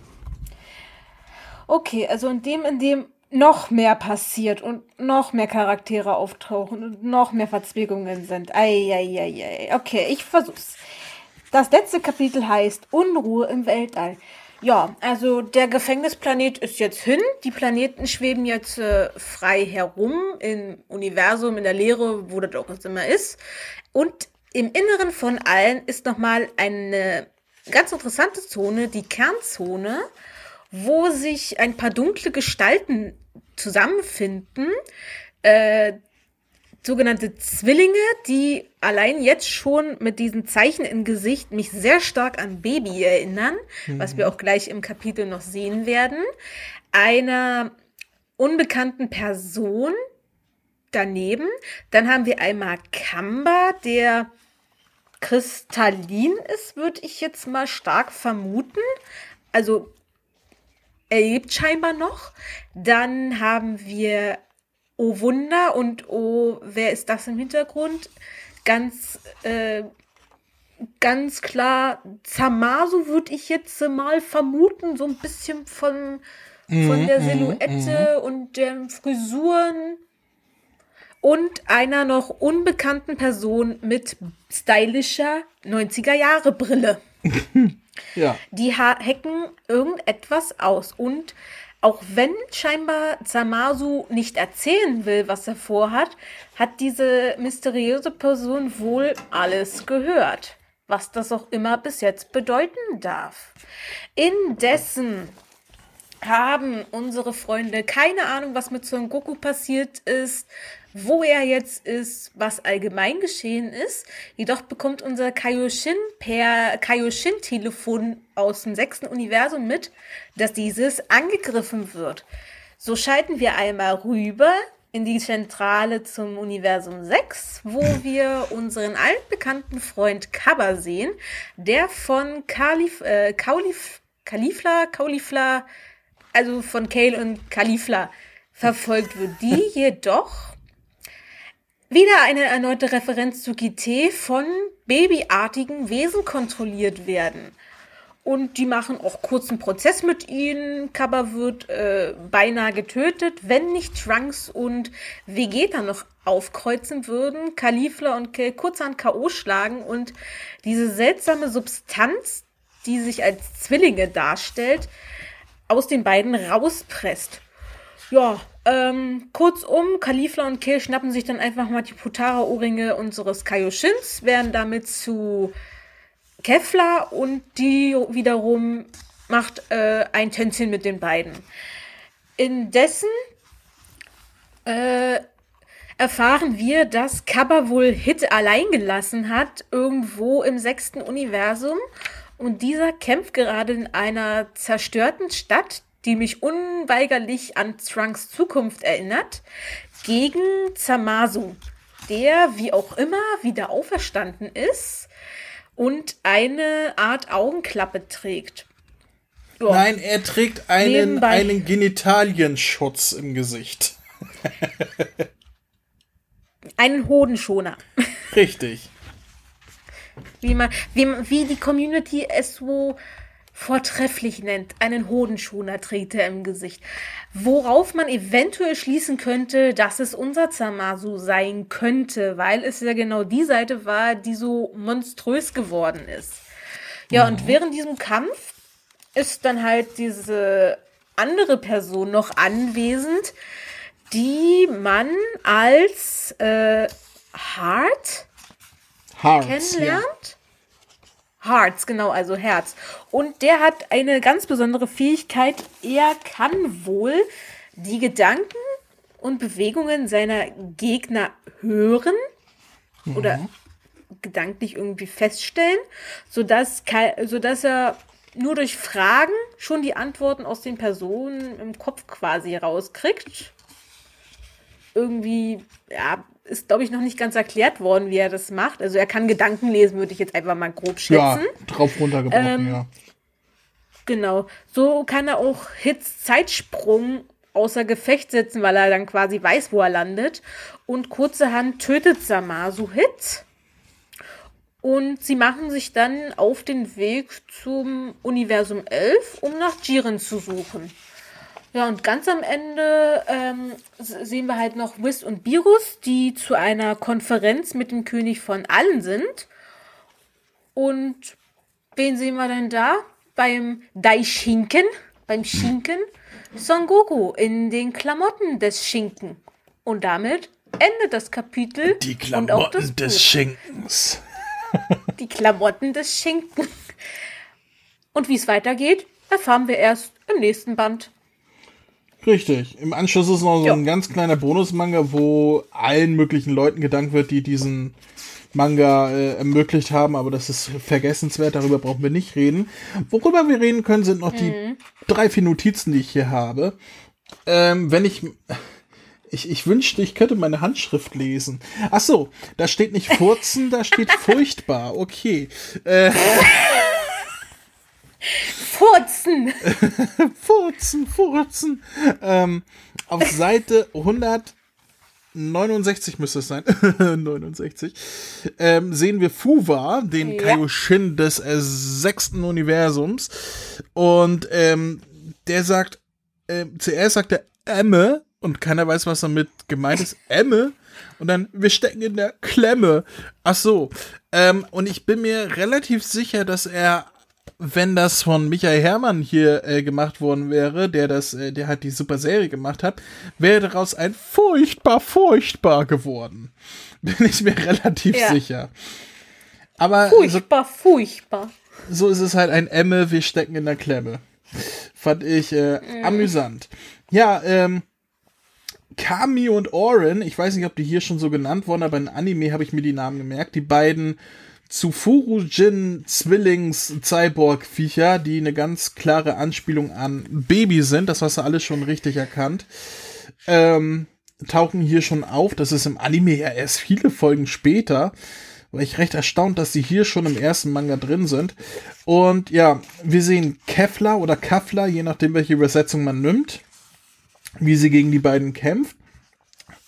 B: Okay, also in dem, in dem noch mehr passiert und noch mehr Charaktere auftauchen und noch mehr Verzwegungen sind. Eieieiei. Okay, ich versuch's. Das letzte Kapitel heißt Unruhe im Weltall. Ja, also der Gefängnisplanet ist jetzt hin. Die Planeten schweben jetzt äh, frei herum im Universum, in der Leere, wo das auch immer ist. Und im Inneren von allen ist nochmal eine ganz interessante Zone, die Kernzone, wo sich ein paar dunkle Gestalten zusammenfinden. Äh, sogenannte Zwillinge, die allein jetzt schon mit diesen Zeichen im Gesicht mich sehr stark an Baby erinnern, mhm. was wir auch gleich im Kapitel noch sehen werden. Einer unbekannten Person daneben. Dann haben wir einmal Kamba, der kristallin ist, würde ich jetzt mal stark vermuten. Also er lebt scheinbar noch. Dann haben wir Oh Wunder und Oh, wer ist das im Hintergrund? Ganz, äh, ganz klar, Zamasu würde ich jetzt mal vermuten, so ein bisschen von, von mhm, der mhm, Silhouette mm, und den Frisuren. Und einer noch unbekannten Person mit stylischer 90er-Jahre-Brille. ja. Die hacken irgendetwas aus. Und auch wenn scheinbar Zamasu nicht erzählen will, was er vorhat, hat diese mysteriöse Person wohl alles gehört. Was das auch immer bis jetzt bedeuten darf. Indessen haben unsere Freunde keine Ahnung, was mit Son Goku passiert ist, wo er jetzt ist, was allgemein geschehen ist. Jedoch bekommt unser Kaioshin per Kaioshin-Telefon aus dem sechsten Universum mit, dass dieses angegriffen wird. So schalten wir einmal rüber in die Zentrale zum Universum 6, wo wir unseren altbekannten Freund Kaba sehen, der von Kalif, äh, Kaulif, Kalifla, Kaulifla, also von Kale und Kalifla verfolgt wird. Die jedoch wieder eine erneute Referenz zu GT von babyartigen Vesen kontrolliert werden. Und die machen auch kurzen Prozess mit ihnen. Kaba wird äh, beinahe getötet, wenn nicht Trunks und Vegeta noch aufkreuzen würden, Kalifla und Kel kurz an K.O. schlagen und diese seltsame Substanz, die sich als Zwillinge darstellt, aus den beiden rauspresst. Ja, ähm, kurzum, Kalifla und Kill schnappen sich dann einfach mal die Putara-Ohrringe unseres Kaioshins, werden damit zu Kevlar und die wiederum macht äh, ein Tänzchen mit den beiden. Indessen äh, erfahren wir, dass Kappa wohl Hit allein gelassen hat, irgendwo im sechsten Universum. Und dieser kämpft gerade in einer zerstörten Stadt, die mich unweigerlich an Trunks Zukunft erinnert, gegen Zamasu, der wie auch immer wieder auferstanden ist und eine Art Augenklappe trägt.
A: Ja. Nein, er trägt einen, einen Genitalienschutz im Gesicht.
B: einen Hodenschoner.
A: Richtig.
B: Wie, man, wie, wie die Community es so vortrefflich nennt, einen Hodenschoner trägt er im Gesicht. Worauf man eventuell schließen könnte, dass es unser Zamasu sein könnte, weil es ja genau die Seite war, die so monströs geworden ist. Ja, mhm. und während diesem Kampf ist dann halt diese andere Person noch anwesend, die man als äh, Hart, kennenlernt. Ja. Hearts, genau, also Herz. Und der hat eine ganz besondere Fähigkeit. Er kann wohl die Gedanken und Bewegungen seiner Gegner hören mhm. oder gedanklich irgendwie feststellen, sodass, sodass er nur durch Fragen schon die Antworten aus den Personen im Kopf quasi rauskriegt. Irgendwie, ja, ist, glaube ich, noch nicht ganz erklärt worden, wie er das macht. Also er kann Gedanken lesen, würde ich jetzt einfach mal grob schätzen. Ja,
A: drauf runtergebrochen, ähm, ja.
B: Genau. So kann er auch Hits Zeitsprung außer Gefecht setzen, weil er dann quasi weiß, wo er landet. Und kurzerhand tötet Samasu Hit. Und sie machen sich dann auf den Weg zum Universum 11, um nach Jiren zu suchen. Ja, und ganz am Ende ähm, sehen wir halt noch Whis und Birus, die zu einer Konferenz mit dem König von allen sind. Und wen sehen wir denn da? Beim Daishinken, beim Schinken, Son Goku in den Klamotten des Schinken. Und damit endet das Kapitel.
A: Die Klamotten und auch das des Buch. Schinkens.
B: Die Klamotten des Schinken. Und wie es weitergeht, erfahren wir erst im nächsten Band.
A: Richtig. Im Anschluss ist noch so ein ganz kleiner Bonusmanga, wo allen möglichen Leuten gedankt wird, die diesen Manga äh, ermöglicht haben, aber das ist vergessenswert, darüber brauchen wir nicht reden. Worüber wir reden können, sind noch mhm. die drei, vier Notizen, die ich hier habe. Ähm, wenn ich ich, ich wünschte, ich könnte meine Handschrift lesen. Ach so, da steht nicht furzen, da steht furchtbar. Okay. Äh.
B: Furzen.
A: furzen, furzen. Ähm, auf Seite 169 müsste es sein, 69, ähm, sehen wir Fuwa, den ja. Kaioshin des äh, sechsten Universums. Und ähm, der sagt, äh, zuerst sagt er Emme und keiner weiß, was damit gemeint ist. Emme. Und dann, wir stecken in der Klemme. Ach so. Ähm, und ich bin mir relativ sicher, dass er, wenn das von Michael Herrmann hier äh, gemacht worden wäre, der das, äh, der halt die super Serie gemacht hat, wäre daraus ein furchtbar, furchtbar geworden. Bin ich mir relativ ja. sicher. Aber
B: furchtbar, so, furchtbar.
A: So ist es halt ein Emme, wir stecken in der Klemme. Fand ich äh, mm. amüsant. Ja, ähm, Kami und Oren, ich weiß nicht, ob die hier schon so genannt wurden, aber in Anime habe ich mir die Namen gemerkt. Die beiden Tsufuru-Jin Zwillings-Cyborg-Viecher, die eine ganz klare Anspielung an Baby sind, das hast du alles schon richtig erkannt, ähm, tauchen hier schon auf. Das ist im Anime ja erst viele Folgen später. War ich recht erstaunt, dass sie hier schon im ersten Manga drin sind. Und ja, wir sehen Kefla oder Kafla, je nachdem, welche Übersetzung man nimmt wie sie gegen die beiden kämpft.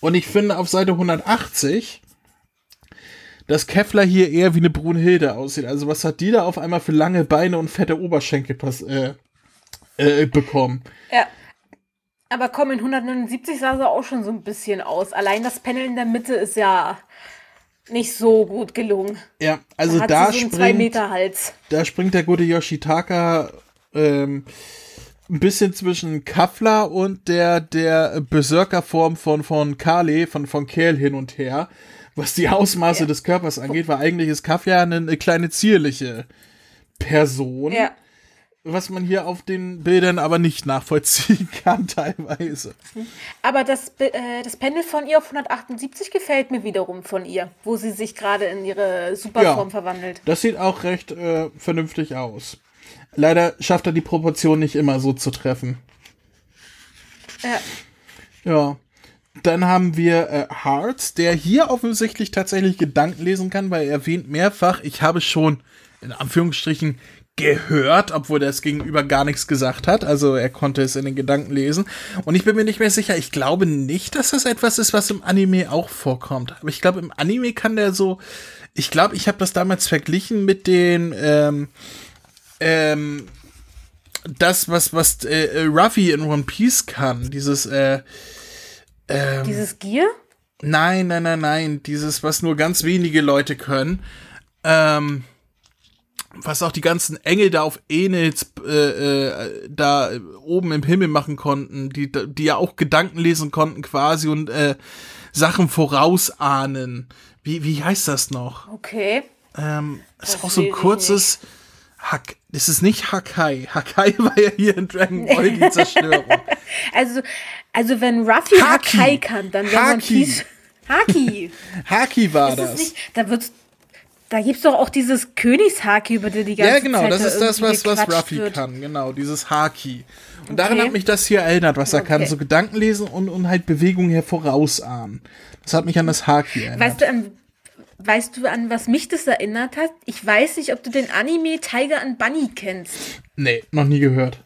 A: Und ich finde auf Seite 180, dass Kevlar hier eher wie eine Brunhilde aussieht. Also was hat die da auf einmal für lange Beine und fette Oberschenkel pass äh, äh, bekommen?
B: Ja. Aber komm, in 179 sah sie auch schon so ein bisschen aus. Allein das Panel in der Mitte ist ja nicht so gut gelungen.
A: Ja, also da, da so springt, da springt der gute Yoshitaka ähm, ein bisschen zwischen Kaffler und der, der Berserkerform von, von Kale, von, von Kerl hin und her, was die Ausmaße ja. des Körpers angeht, weil eigentlich ist Kaffler eine, eine kleine zierliche Person. Ja. Was man hier auf den Bildern aber nicht nachvollziehen kann, teilweise.
B: Aber das, äh, das Panel von ihr auf 178 gefällt mir wiederum von ihr, wo sie sich gerade in ihre Superform ja, verwandelt.
A: Das sieht auch recht äh, vernünftig aus. Leider schafft er die Proportion nicht immer so zu treffen. Ja. Ja. Dann haben wir äh, Hearts, der hier offensichtlich tatsächlich Gedanken lesen kann, weil er erwähnt mehrfach, ich habe schon in Anführungsstrichen gehört, obwohl er es gegenüber gar nichts gesagt hat. Also er konnte es in den Gedanken lesen. Und ich bin mir nicht mehr sicher. Ich glaube nicht, dass das etwas ist, was im Anime auch vorkommt. Aber ich glaube, im Anime kann der so. Ich glaube, ich habe das damals verglichen mit den ähm, ähm, das, was, was äh, Ruffy in One Piece kann, dieses, äh,
B: ähm, Dieses Gear?
A: Nein, nein, nein, nein, dieses, was nur ganz wenige Leute können. Ähm, was auch die ganzen Engel da auf Enels äh, äh, da oben im Himmel machen konnten, die, die ja auch Gedanken lesen konnten quasi und äh, Sachen vorausahnen. Wie, wie heißt das noch?
B: Okay.
A: Ähm, ist auch so ein kurzes, Hack, das ist nicht Hakai. Hakai war ja hier in Dragon Ball die Zerstörung.
B: also, also wenn Ruffy Haki. Hakai kann, dann wäre man fies. Haki.
A: Haki war ist das. Nicht,
B: da wird's da gibt's doch auch dieses Königshaki, über die die ganze
A: Ja, genau,
B: Zeit
A: das ist das, was, was Ruffy wird. kann, genau, dieses Haki. Und okay. daran hat mich das hier erinnert, was er okay. kann, so Gedanken lesen und, und halt Bewegungen hervorausahnen. Das hat mich an das Haki erinnert.
B: Weißt du, an, weißt du, an was mich das erinnert hat? Ich weiß nicht, ob du den Anime Tiger and Bunny kennst.
A: Nee, noch nie gehört.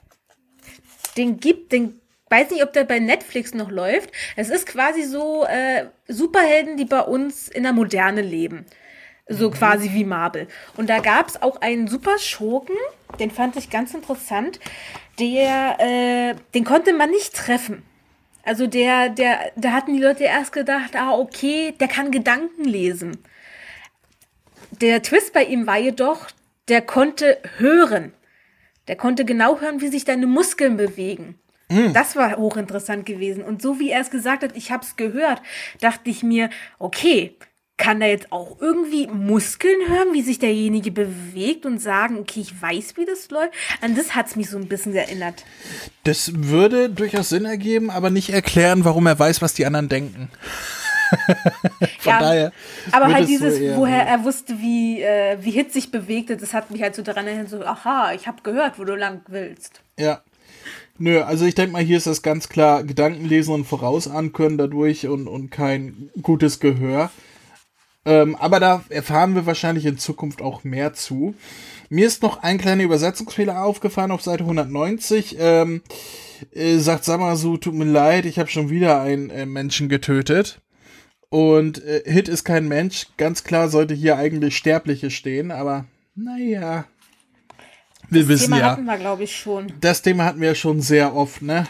B: Den gibt, den weiß nicht, ob der bei Netflix noch läuft. Es ist quasi so äh, Superhelden, die bei uns in der Moderne leben. So mhm. quasi wie Marvel. Und da gab es auch einen super Schurken, den fand ich ganz interessant. Der, äh, den konnte man nicht treffen. Also der, der, da hatten die Leute erst gedacht, ah, okay, der kann Gedanken lesen. Der Twist bei ihm war jedoch, der konnte hören. Der konnte genau hören, wie sich deine Muskeln bewegen. Mhm. Das war hochinteressant gewesen. Und so wie er es gesagt hat, ich habe es gehört, dachte ich mir, okay, kann er jetzt auch irgendwie Muskeln hören, wie sich derjenige bewegt und sagen, okay, ich weiß, wie das läuft? An das hat es mich so ein bisschen erinnert.
A: Das würde durchaus Sinn ergeben, aber nicht erklären, warum er weiß, was die anderen denken.
B: Von ja, daher. Aber halt dieses, so woher er wusste, wie, äh, wie Hit sich bewegte, das hat mich halt so daran erinnert, so, aha, ich habe gehört, wo du lang willst.
A: Ja. Nö, also ich denke mal, hier ist das ganz klar Gedanken lesen und vorausahnen können dadurch und, und kein gutes Gehör. Ähm, aber da erfahren wir wahrscheinlich in Zukunft auch mehr zu. Mir ist noch ein kleiner Übersetzungsfehler aufgefallen auf Seite 190. Ähm, äh, sagt Samasu, tut mir leid, ich habe schon wieder einen äh, Menschen getötet. Und äh, Hit ist kein Mensch. Ganz klar sollte hier eigentlich Sterbliche stehen, aber naja. Wir
B: das
A: wissen
B: Thema
A: ja.
B: hatten wir, glaube ich, schon.
A: Das Thema hatten wir schon sehr oft, ne?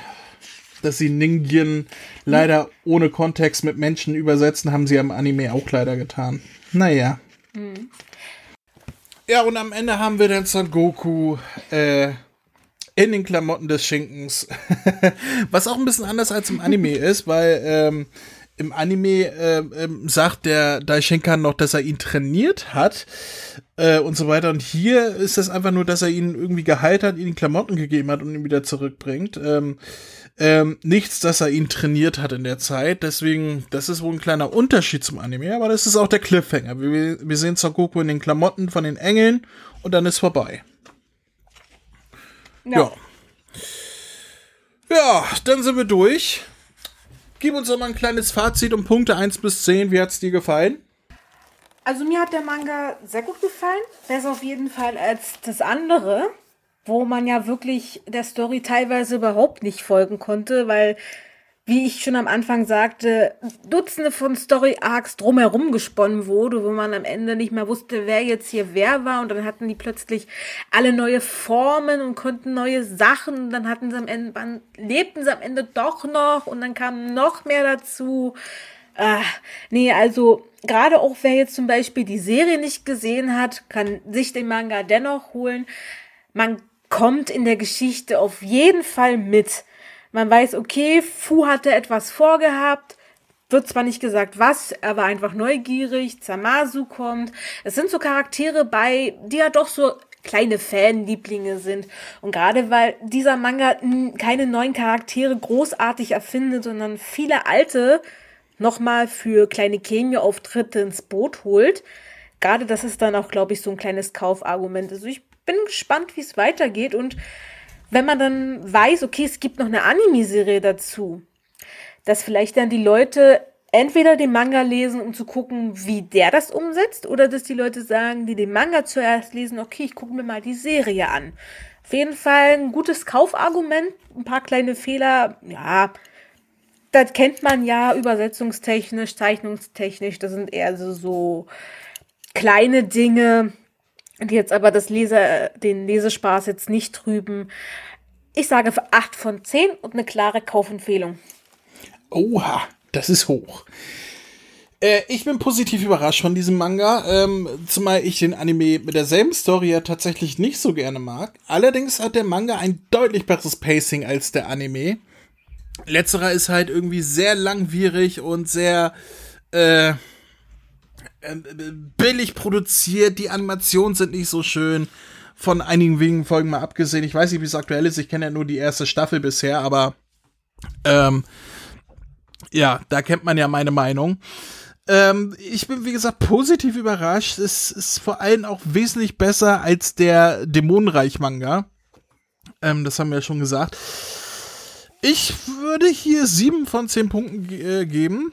A: dass sie Ningen leider ohne Kontext mit Menschen übersetzen, haben sie am Anime auch leider getan. Naja. Mhm. Ja, und am Ende haben wir dann Son Goku äh, in den Klamotten des Schinkens. Was auch ein bisschen anders als im Anime ist, weil ähm, im Anime äh, äh, sagt der Daishinkan noch, dass er ihn trainiert hat äh, und so weiter. Und hier ist es einfach nur, dass er ihn irgendwie geheilt hat, ihm Klamotten gegeben hat und ihn wieder zurückbringt. Ähm, ähm, nichts, dass er ihn trainiert hat in der Zeit. Deswegen, das ist wohl ein kleiner Unterschied zum Anime, aber das ist auch der Cliffhanger. Wir, wir sehen Son in den Klamotten von den Engeln und dann ist vorbei. Ja. ja. Ja, dann sind wir durch. Gib uns doch mal ein kleines Fazit um Punkte 1 bis 10. Wie hat es dir gefallen?
B: Also mir hat der Manga sehr gut gefallen. Besser auf jeden Fall als das andere wo man ja wirklich der Story teilweise überhaupt nicht folgen konnte, weil, wie ich schon am Anfang sagte, Dutzende von Story-Arcs drumherum gesponnen wurde, wo man am Ende nicht mehr wusste, wer jetzt hier wer war und dann hatten die plötzlich alle neue Formen und konnten neue Sachen und dann hatten sie am Ende, dann lebten sie am Ende doch noch und dann kam noch mehr dazu. Ah, nee, also gerade auch wer jetzt zum Beispiel die Serie nicht gesehen hat, kann sich den Manga dennoch holen. Man kommt in der Geschichte auf jeden Fall mit. Man weiß, okay, Fu hatte etwas vorgehabt, wird zwar nicht gesagt, was, er war einfach neugierig, Zamasu kommt. Es sind so Charaktere bei, die ja doch so kleine Fanlieblinge sind. Und gerade weil dieser Manga keine neuen Charaktere großartig erfindet, sondern viele alte nochmal für kleine Cameo-Auftritte ins Boot holt, gerade das ist dann auch, glaube ich, so ein kleines Kaufargument. Also ich bin gespannt, wie es weitergeht. Und wenn man dann weiß, okay, es gibt noch eine Anime-Serie dazu, dass vielleicht dann die Leute entweder den Manga lesen, um zu gucken, wie der das umsetzt, oder dass die Leute sagen, die den Manga zuerst lesen, okay, ich gucke mir mal die Serie an. Auf jeden Fall ein gutes Kaufargument, ein paar kleine Fehler, ja, das kennt man ja übersetzungstechnisch, zeichnungstechnisch, das sind eher so, so kleine Dinge, jetzt aber das Leser, den Lesespaß jetzt nicht trüben. Ich sage für 8 von 10 und eine klare Kaufempfehlung.
A: Oha, das ist hoch. Äh, ich bin positiv überrascht von diesem Manga, ähm, zumal ich den Anime mit derselben Story ja tatsächlich nicht so gerne mag. Allerdings hat der Manga ein deutlich besseres Pacing als der Anime. Letzterer ist halt irgendwie sehr langwierig und sehr, äh, billig produziert, die Animationen sind nicht so schön. Von einigen wenigen Folgen mal abgesehen. Ich weiß nicht, wie es aktuell ist. Ich kenne ja nur die erste Staffel bisher, aber ähm, ja, da kennt man ja meine Meinung. Ähm, ich bin, wie gesagt, positiv überrascht. Es ist vor allem auch wesentlich besser als der Dämonenreich-Manga. Ähm, das haben wir ja schon gesagt. Ich würde hier sieben von zehn Punkten äh, geben.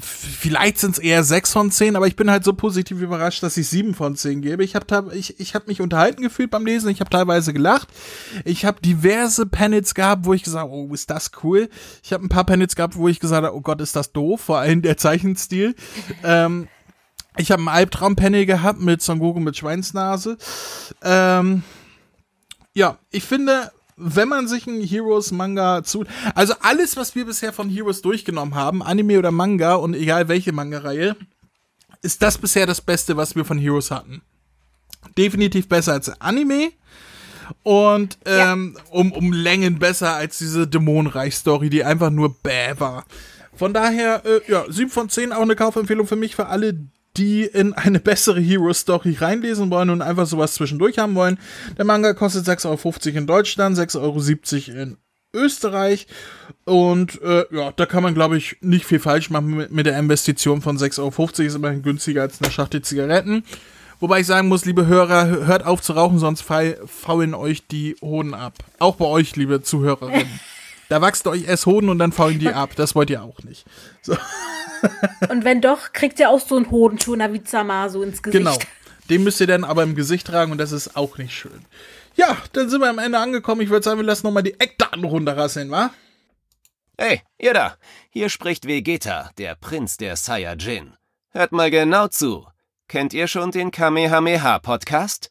A: Vielleicht sind es eher sechs von zehn, aber ich bin halt so positiv überrascht, dass ich sieben von zehn gebe. Ich habe ich, ich hab mich unterhalten gefühlt beim Lesen, ich habe teilweise gelacht. Ich habe diverse Panels gehabt, wo ich gesagt habe, oh, ist das cool. Ich habe ein paar Panels gehabt, wo ich gesagt habe, oh Gott, ist das doof, vor allem der Zeichenstil. ähm, ich habe ein Albtraum-Panel gehabt mit Son Goku mit Schweinsnase. Ähm, ja, ich finde, wenn man sich einen Heroes-Manga zu. Also alles, was wir bisher von Heroes durchgenommen haben, Anime oder Manga und egal welche Manga-Reihe, ist das bisher das Beste, was wir von Heroes hatten. Definitiv besser als Anime. Und ähm, ja. um, um Längen besser als diese Dämonenreich-Story, die einfach nur bäh war. Von daher, äh, ja, 7 von 10 auch eine Kaufempfehlung für mich, für alle, die in eine bessere Hero-Story reinlesen wollen und einfach sowas zwischendurch haben wollen. Der Manga kostet 6,50 Euro in Deutschland, 6,70 Euro in Österreich. Und äh, ja, da kann man, glaube ich, nicht viel falsch machen mit, mit der Investition von 6,50 Euro. Ist immerhin günstiger als eine Schachtel Zigaretten. Wobei ich sagen muss, liebe Hörer, hört auf zu rauchen, sonst faulen euch die Hoden ab. Auch bei euch, liebe Zuhörerinnen. Da wachsen euch erst Hoden und dann faulen die ab. Das wollt ihr auch nicht. So.
B: Und wenn doch, kriegt ihr auch so einen Hodenschoner wie Zamasu ins Gesicht. Genau.
A: Den müsst ihr dann aber im Gesicht tragen und das ist auch nicht schön. Ja, dann sind wir am Ende angekommen. Ich würde sagen, wir lassen nochmal die Eckdaten runterrasseln, wa?
C: Hey, ihr da! Hier spricht Vegeta, der Prinz der Saiyajin. Hört mal genau zu. Kennt ihr schon den Kamehameha-Podcast?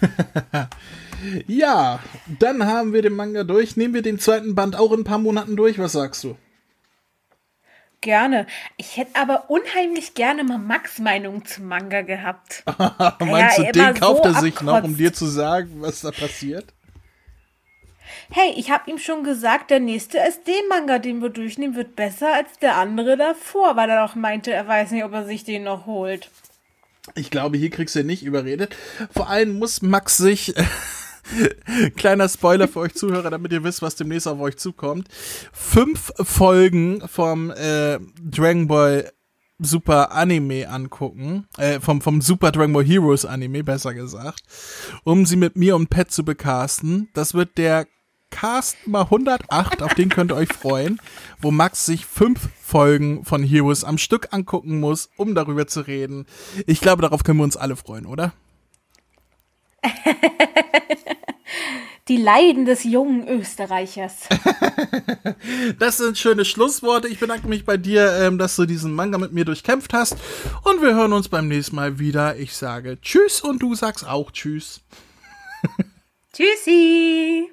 A: ja, dann haben wir den Manga durch. Nehmen wir den zweiten Band auch in ein paar Monaten durch? Was sagst du?
B: Gerne. Ich hätte aber unheimlich gerne mal Max Meinung zum Manga gehabt.
A: Meinst du, den kauft so er sich abkotzt. noch, um dir zu sagen, was da passiert?
B: Hey, ich habe ihm schon gesagt, der nächste SD-Manga, den wir durchnehmen, wird besser als der andere davor, weil er doch meinte, er weiß nicht, ob er sich den noch holt.
A: Ich glaube, hier kriegst du ihn nicht überredet. Vor allem muss Max sich. Kleiner Spoiler für euch Zuhörer, damit ihr wisst, was demnächst auf euch zukommt. Fünf Folgen vom äh, Dragon Ball Super Anime angucken, äh, vom, vom Super Dragon Ball Heroes Anime, besser gesagt, um sie mit mir und Pet zu bekasten. Das wird der Cast Nummer 108, auf den könnt ihr euch freuen, wo Max sich fünf Folgen von Heroes am Stück angucken muss, um darüber zu reden. Ich glaube, darauf können wir uns alle freuen, oder?
B: Die Leiden des jungen Österreichers.
A: das sind schöne Schlussworte. Ich bedanke mich bei dir, ähm, dass du diesen Manga mit mir durchkämpft hast. Und wir hören uns beim nächsten Mal wieder. Ich sage Tschüss und du sagst auch Tschüss.
B: Tschüssi.